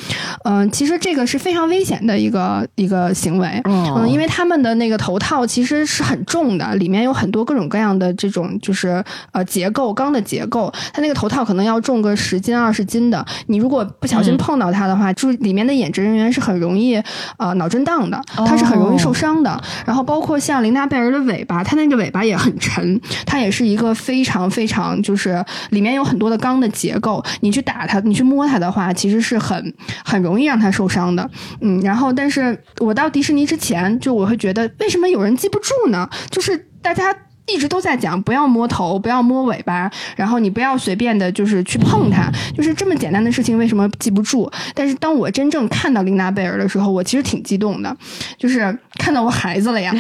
嗯、其实这个是非常危险的一个一个行为，哦。嗯，因为他们的那个头套其实是很重的，里面有很多各种各样的这种就是呃结构钢的结构，它那个头套可能要重个十斤二十斤的，你如果不小心碰到它的话，就是里面的演职人员是很容易呃脑震荡的，它是很容易受伤的。然后包括像琳娜贝尔的尾尾巴，它那个尾巴也很沉，它也是一个非常非常就是里面有很多的钢的结构，你去打它，你去摸它的话，其实是很很容易让它受伤的。嗯，然后但是我到迪士尼之前，就我会觉得为什么有人记不住呢？就是大家。一直都在讲不要摸头，不要摸尾巴，然后你不要随便的，就是去碰它，就是这么简单的事情，为什么记不住？但是当我真正看到琳达贝尔的时候，我其实挺激动的，就是看到我孩子了呀。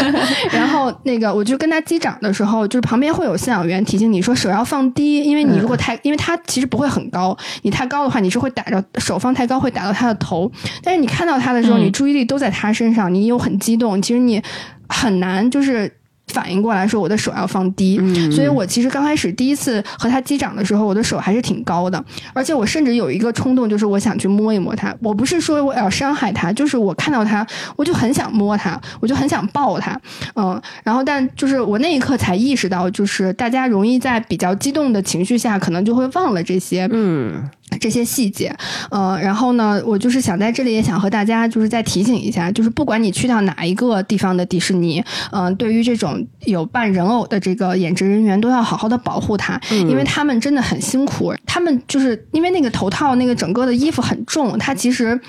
然后那个我就跟他击掌的时候，就是旁边会有饲养员提醒你说手要放低，因为你如果太，因为它其实不会很高，你太高的话，你是会打着手放太高会打到他的头。但是你看到他的时候，你注意力都在他身上，你又很激动，其实你很难就是。反应过来说我的手要放低，所以我其实刚开始第一次和他击掌的时候，我的手还是挺高的，而且我甚至有一个冲动，就是我想去摸一摸他。我不是说我要伤害他，就是我看到他，我就很想摸他，我就很想抱他，嗯，然后但就是我那一刻才意识到，就是大家容易在比较激动的情绪下，可能就会忘了这些，嗯，这些细节，呃，然后呢，我就是想在这里也想和大家就是再提醒一下，就是不管你去到哪一个地方的迪士尼，嗯、对于这种有扮人偶的这个演职人员，都要好好的保护他，因为他们真的很辛苦，他们就是因为那个头套那个整个的衣服很重，他其实。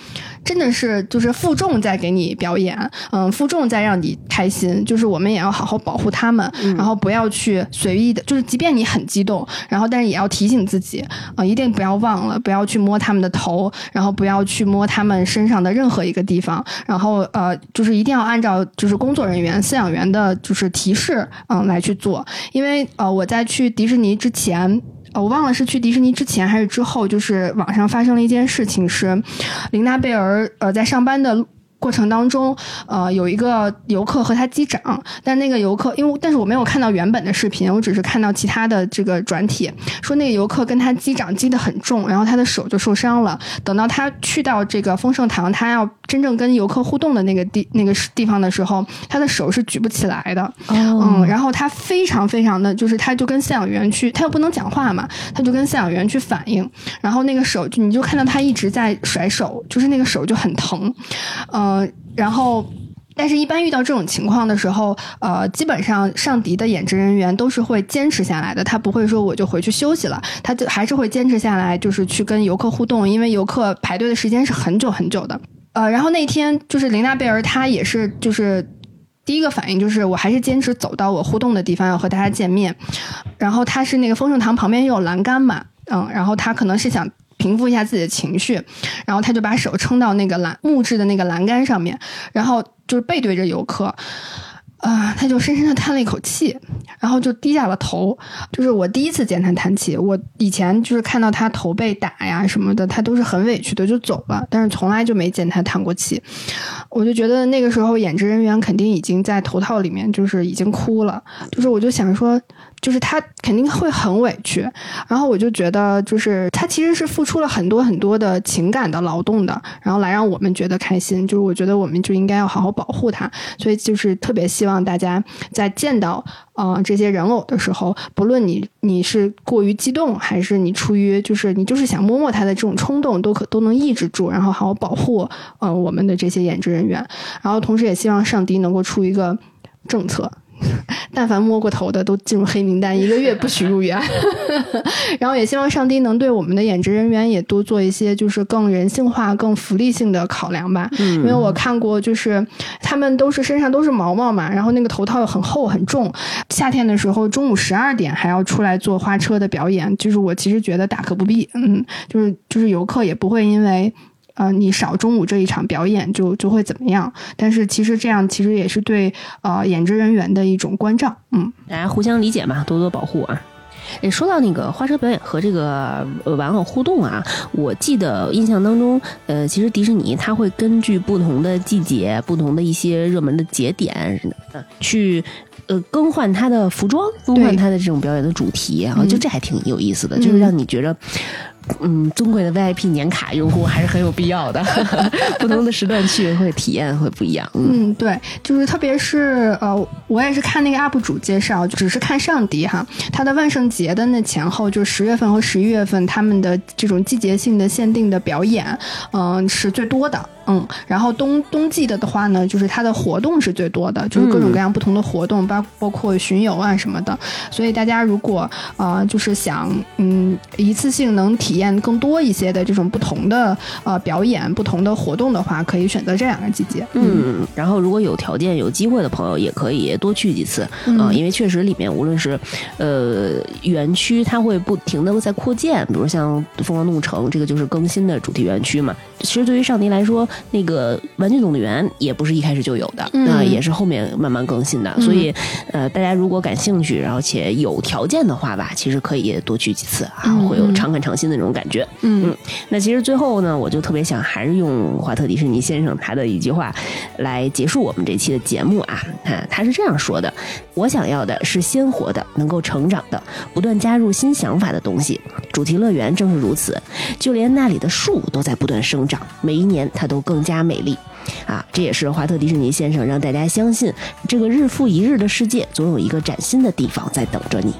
真的是就是负重在给你表演，嗯，负重在让你开心，就是我们也要好好保护他们，然后不要去随意的，就是即便你很激动，然后但是也要提醒自己，啊、一定不要忘了，不要去摸他们的头，然后不要去摸他们身上的任何一个地方，然后呃，就是一定要按照就是工作人员、饲养员的就是提示，嗯，来去做，因为呃，我在去迪士尼之前。我忘了是去迪士尼之前还是之后，就是网上发生了一件事情，是琳娜贝尔呃在上班的过程当中，呃有一个游客和他击掌，但那个游客因为但是我没有看到原本的视频，我只是看到其他的这个转帖，说那个游客跟他击掌击得很重，然后他的手就受伤了。等到他去到这个丰盛堂，他要真正跟游客互动的那个地那个地方的时候，他的手是举不起来的。哦嗯，然后他非常非常的就是，他就跟饲养员去，他又不能讲话嘛，他就跟饲养员去反映，然后那个手就你就看到他一直在甩手，就是那个手就很疼，嗯，然后。但是，一般遇到这种情况的时候，呃，基本上上迪的演职人员都是会坚持下来的，他不会说我就回去休息了，他就还是会坚持下来，就是去跟游客互动，因为游客排队的时间是很久很久的。呃，然后那天就是琳娜贝尔，她也是就是第一个反应就是，我还是坚持走到我互动的地方，要和大家见面。然后他是那个丰盛堂旁边有栏杆嘛，嗯，然后他可能是想平复一下自己的情绪，然后他就把手撑到那个栏木质的那个栏杆上面，然后就是背对着游客。啊、他就深深的叹了一口气，然后就低下了头。就是我第一次见他叹气，我以前就是看到他头被打呀什么的，他都是很委屈的就走了，但是从来就没见他叹过气。我就觉得那个时候演职人员肯定已经在头套里面，就是已经哭了。就是我就想说，就是他肯定会很委屈。然后我就觉得，就是他其实是付出了很多很多的情感的劳动的，然后来让我们觉得开心。就是我觉得我们就应该要好好保护他。所以就是特别希望大家在见到呃这些人偶的时候，不论你你是过于激动，还是你出于就是你就是想摸摸他的这种冲动，都可都能抑制住，然后好好保护呃我们的这些演职人员。然后同时也希望上迪能够出一个政策。但凡摸过头的都进入黑名单，一个月不许入园。然后也希望上帝能对我们的演职人员也多做一些就是更人性化、更福利性的考量吧。因为我看过，就是他们都是身上都是毛毛嘛，然后那个头套又很厚很重，夏天的时候中午十二点还要出来做花车的表演，就是我其实觉得大可不必。嗯，就是就是游客也不会因为。呃，你少中午这一场表演就就会怎么样？但是其实这样其实也是对呃演职人员的一种关照，嗯。大家互相理解嘛，多多保护啊。诶，说到那个花车表演和这个呃玩偶互动啊，我记得印象当中，呃，其实迪士尼它会根据不同的季节、不同的一些热门的节点，呃，去呃更换它的服装，更换对它的这种表演的主题啊，嗯就这还挺有意思的，就是让你觉着。嗯，嗯尊贵的 VIP 年卡用户还是很有必要的，不同的时段去会体验会不一样。嗯，对，就是特别是呃，我也是看那个 UP 主介绍，只是看上迪哈，他的万圣节的那前后，就是十月份和十一月份他们的这种季节性的限定的表演，嗯、是最多的。嗯，然后冬冬季的的话呢，就是它的活动是最多的，就是各种各样不同的活动，包包括巡游啊什么的。所以大家如果呃就是想嗯一次性能体验更多一些的这种不同的呃表演、不同的活动的话，可以选择这两个季节。嗯，然后如果有条件、有机会的朋友，也可以多去几次啊、嗯因为确实里面无论是呃园区，它会不停的在扩建，比如像疯狂动物城，这个就是更新的主题园区嘛。其实对于上迪来说，那个玩具总动员也不是一开始就有的，嗯那、也是后面慢慢更新的。所以呃，大家如果感兴趣，然后且有条件的话吧，其实可以多去几次啊，嗯会有常看常新的那种感觉。嗯那其实最后呢，我就特别想还是用华特迪士尼先生他的一句话来结束我们这期的节目啊。啊，他是这样说的：“我想要的是鲜活的、能够成长的、不断加入新想法的东西。主题乐园正是如此，就连那里的树都在不断生长，每一年它都更加美丽。”啊，这也是华特迪士尼先生让大家相信，这个日复一日的世界总有一个崭新的地方在等着你。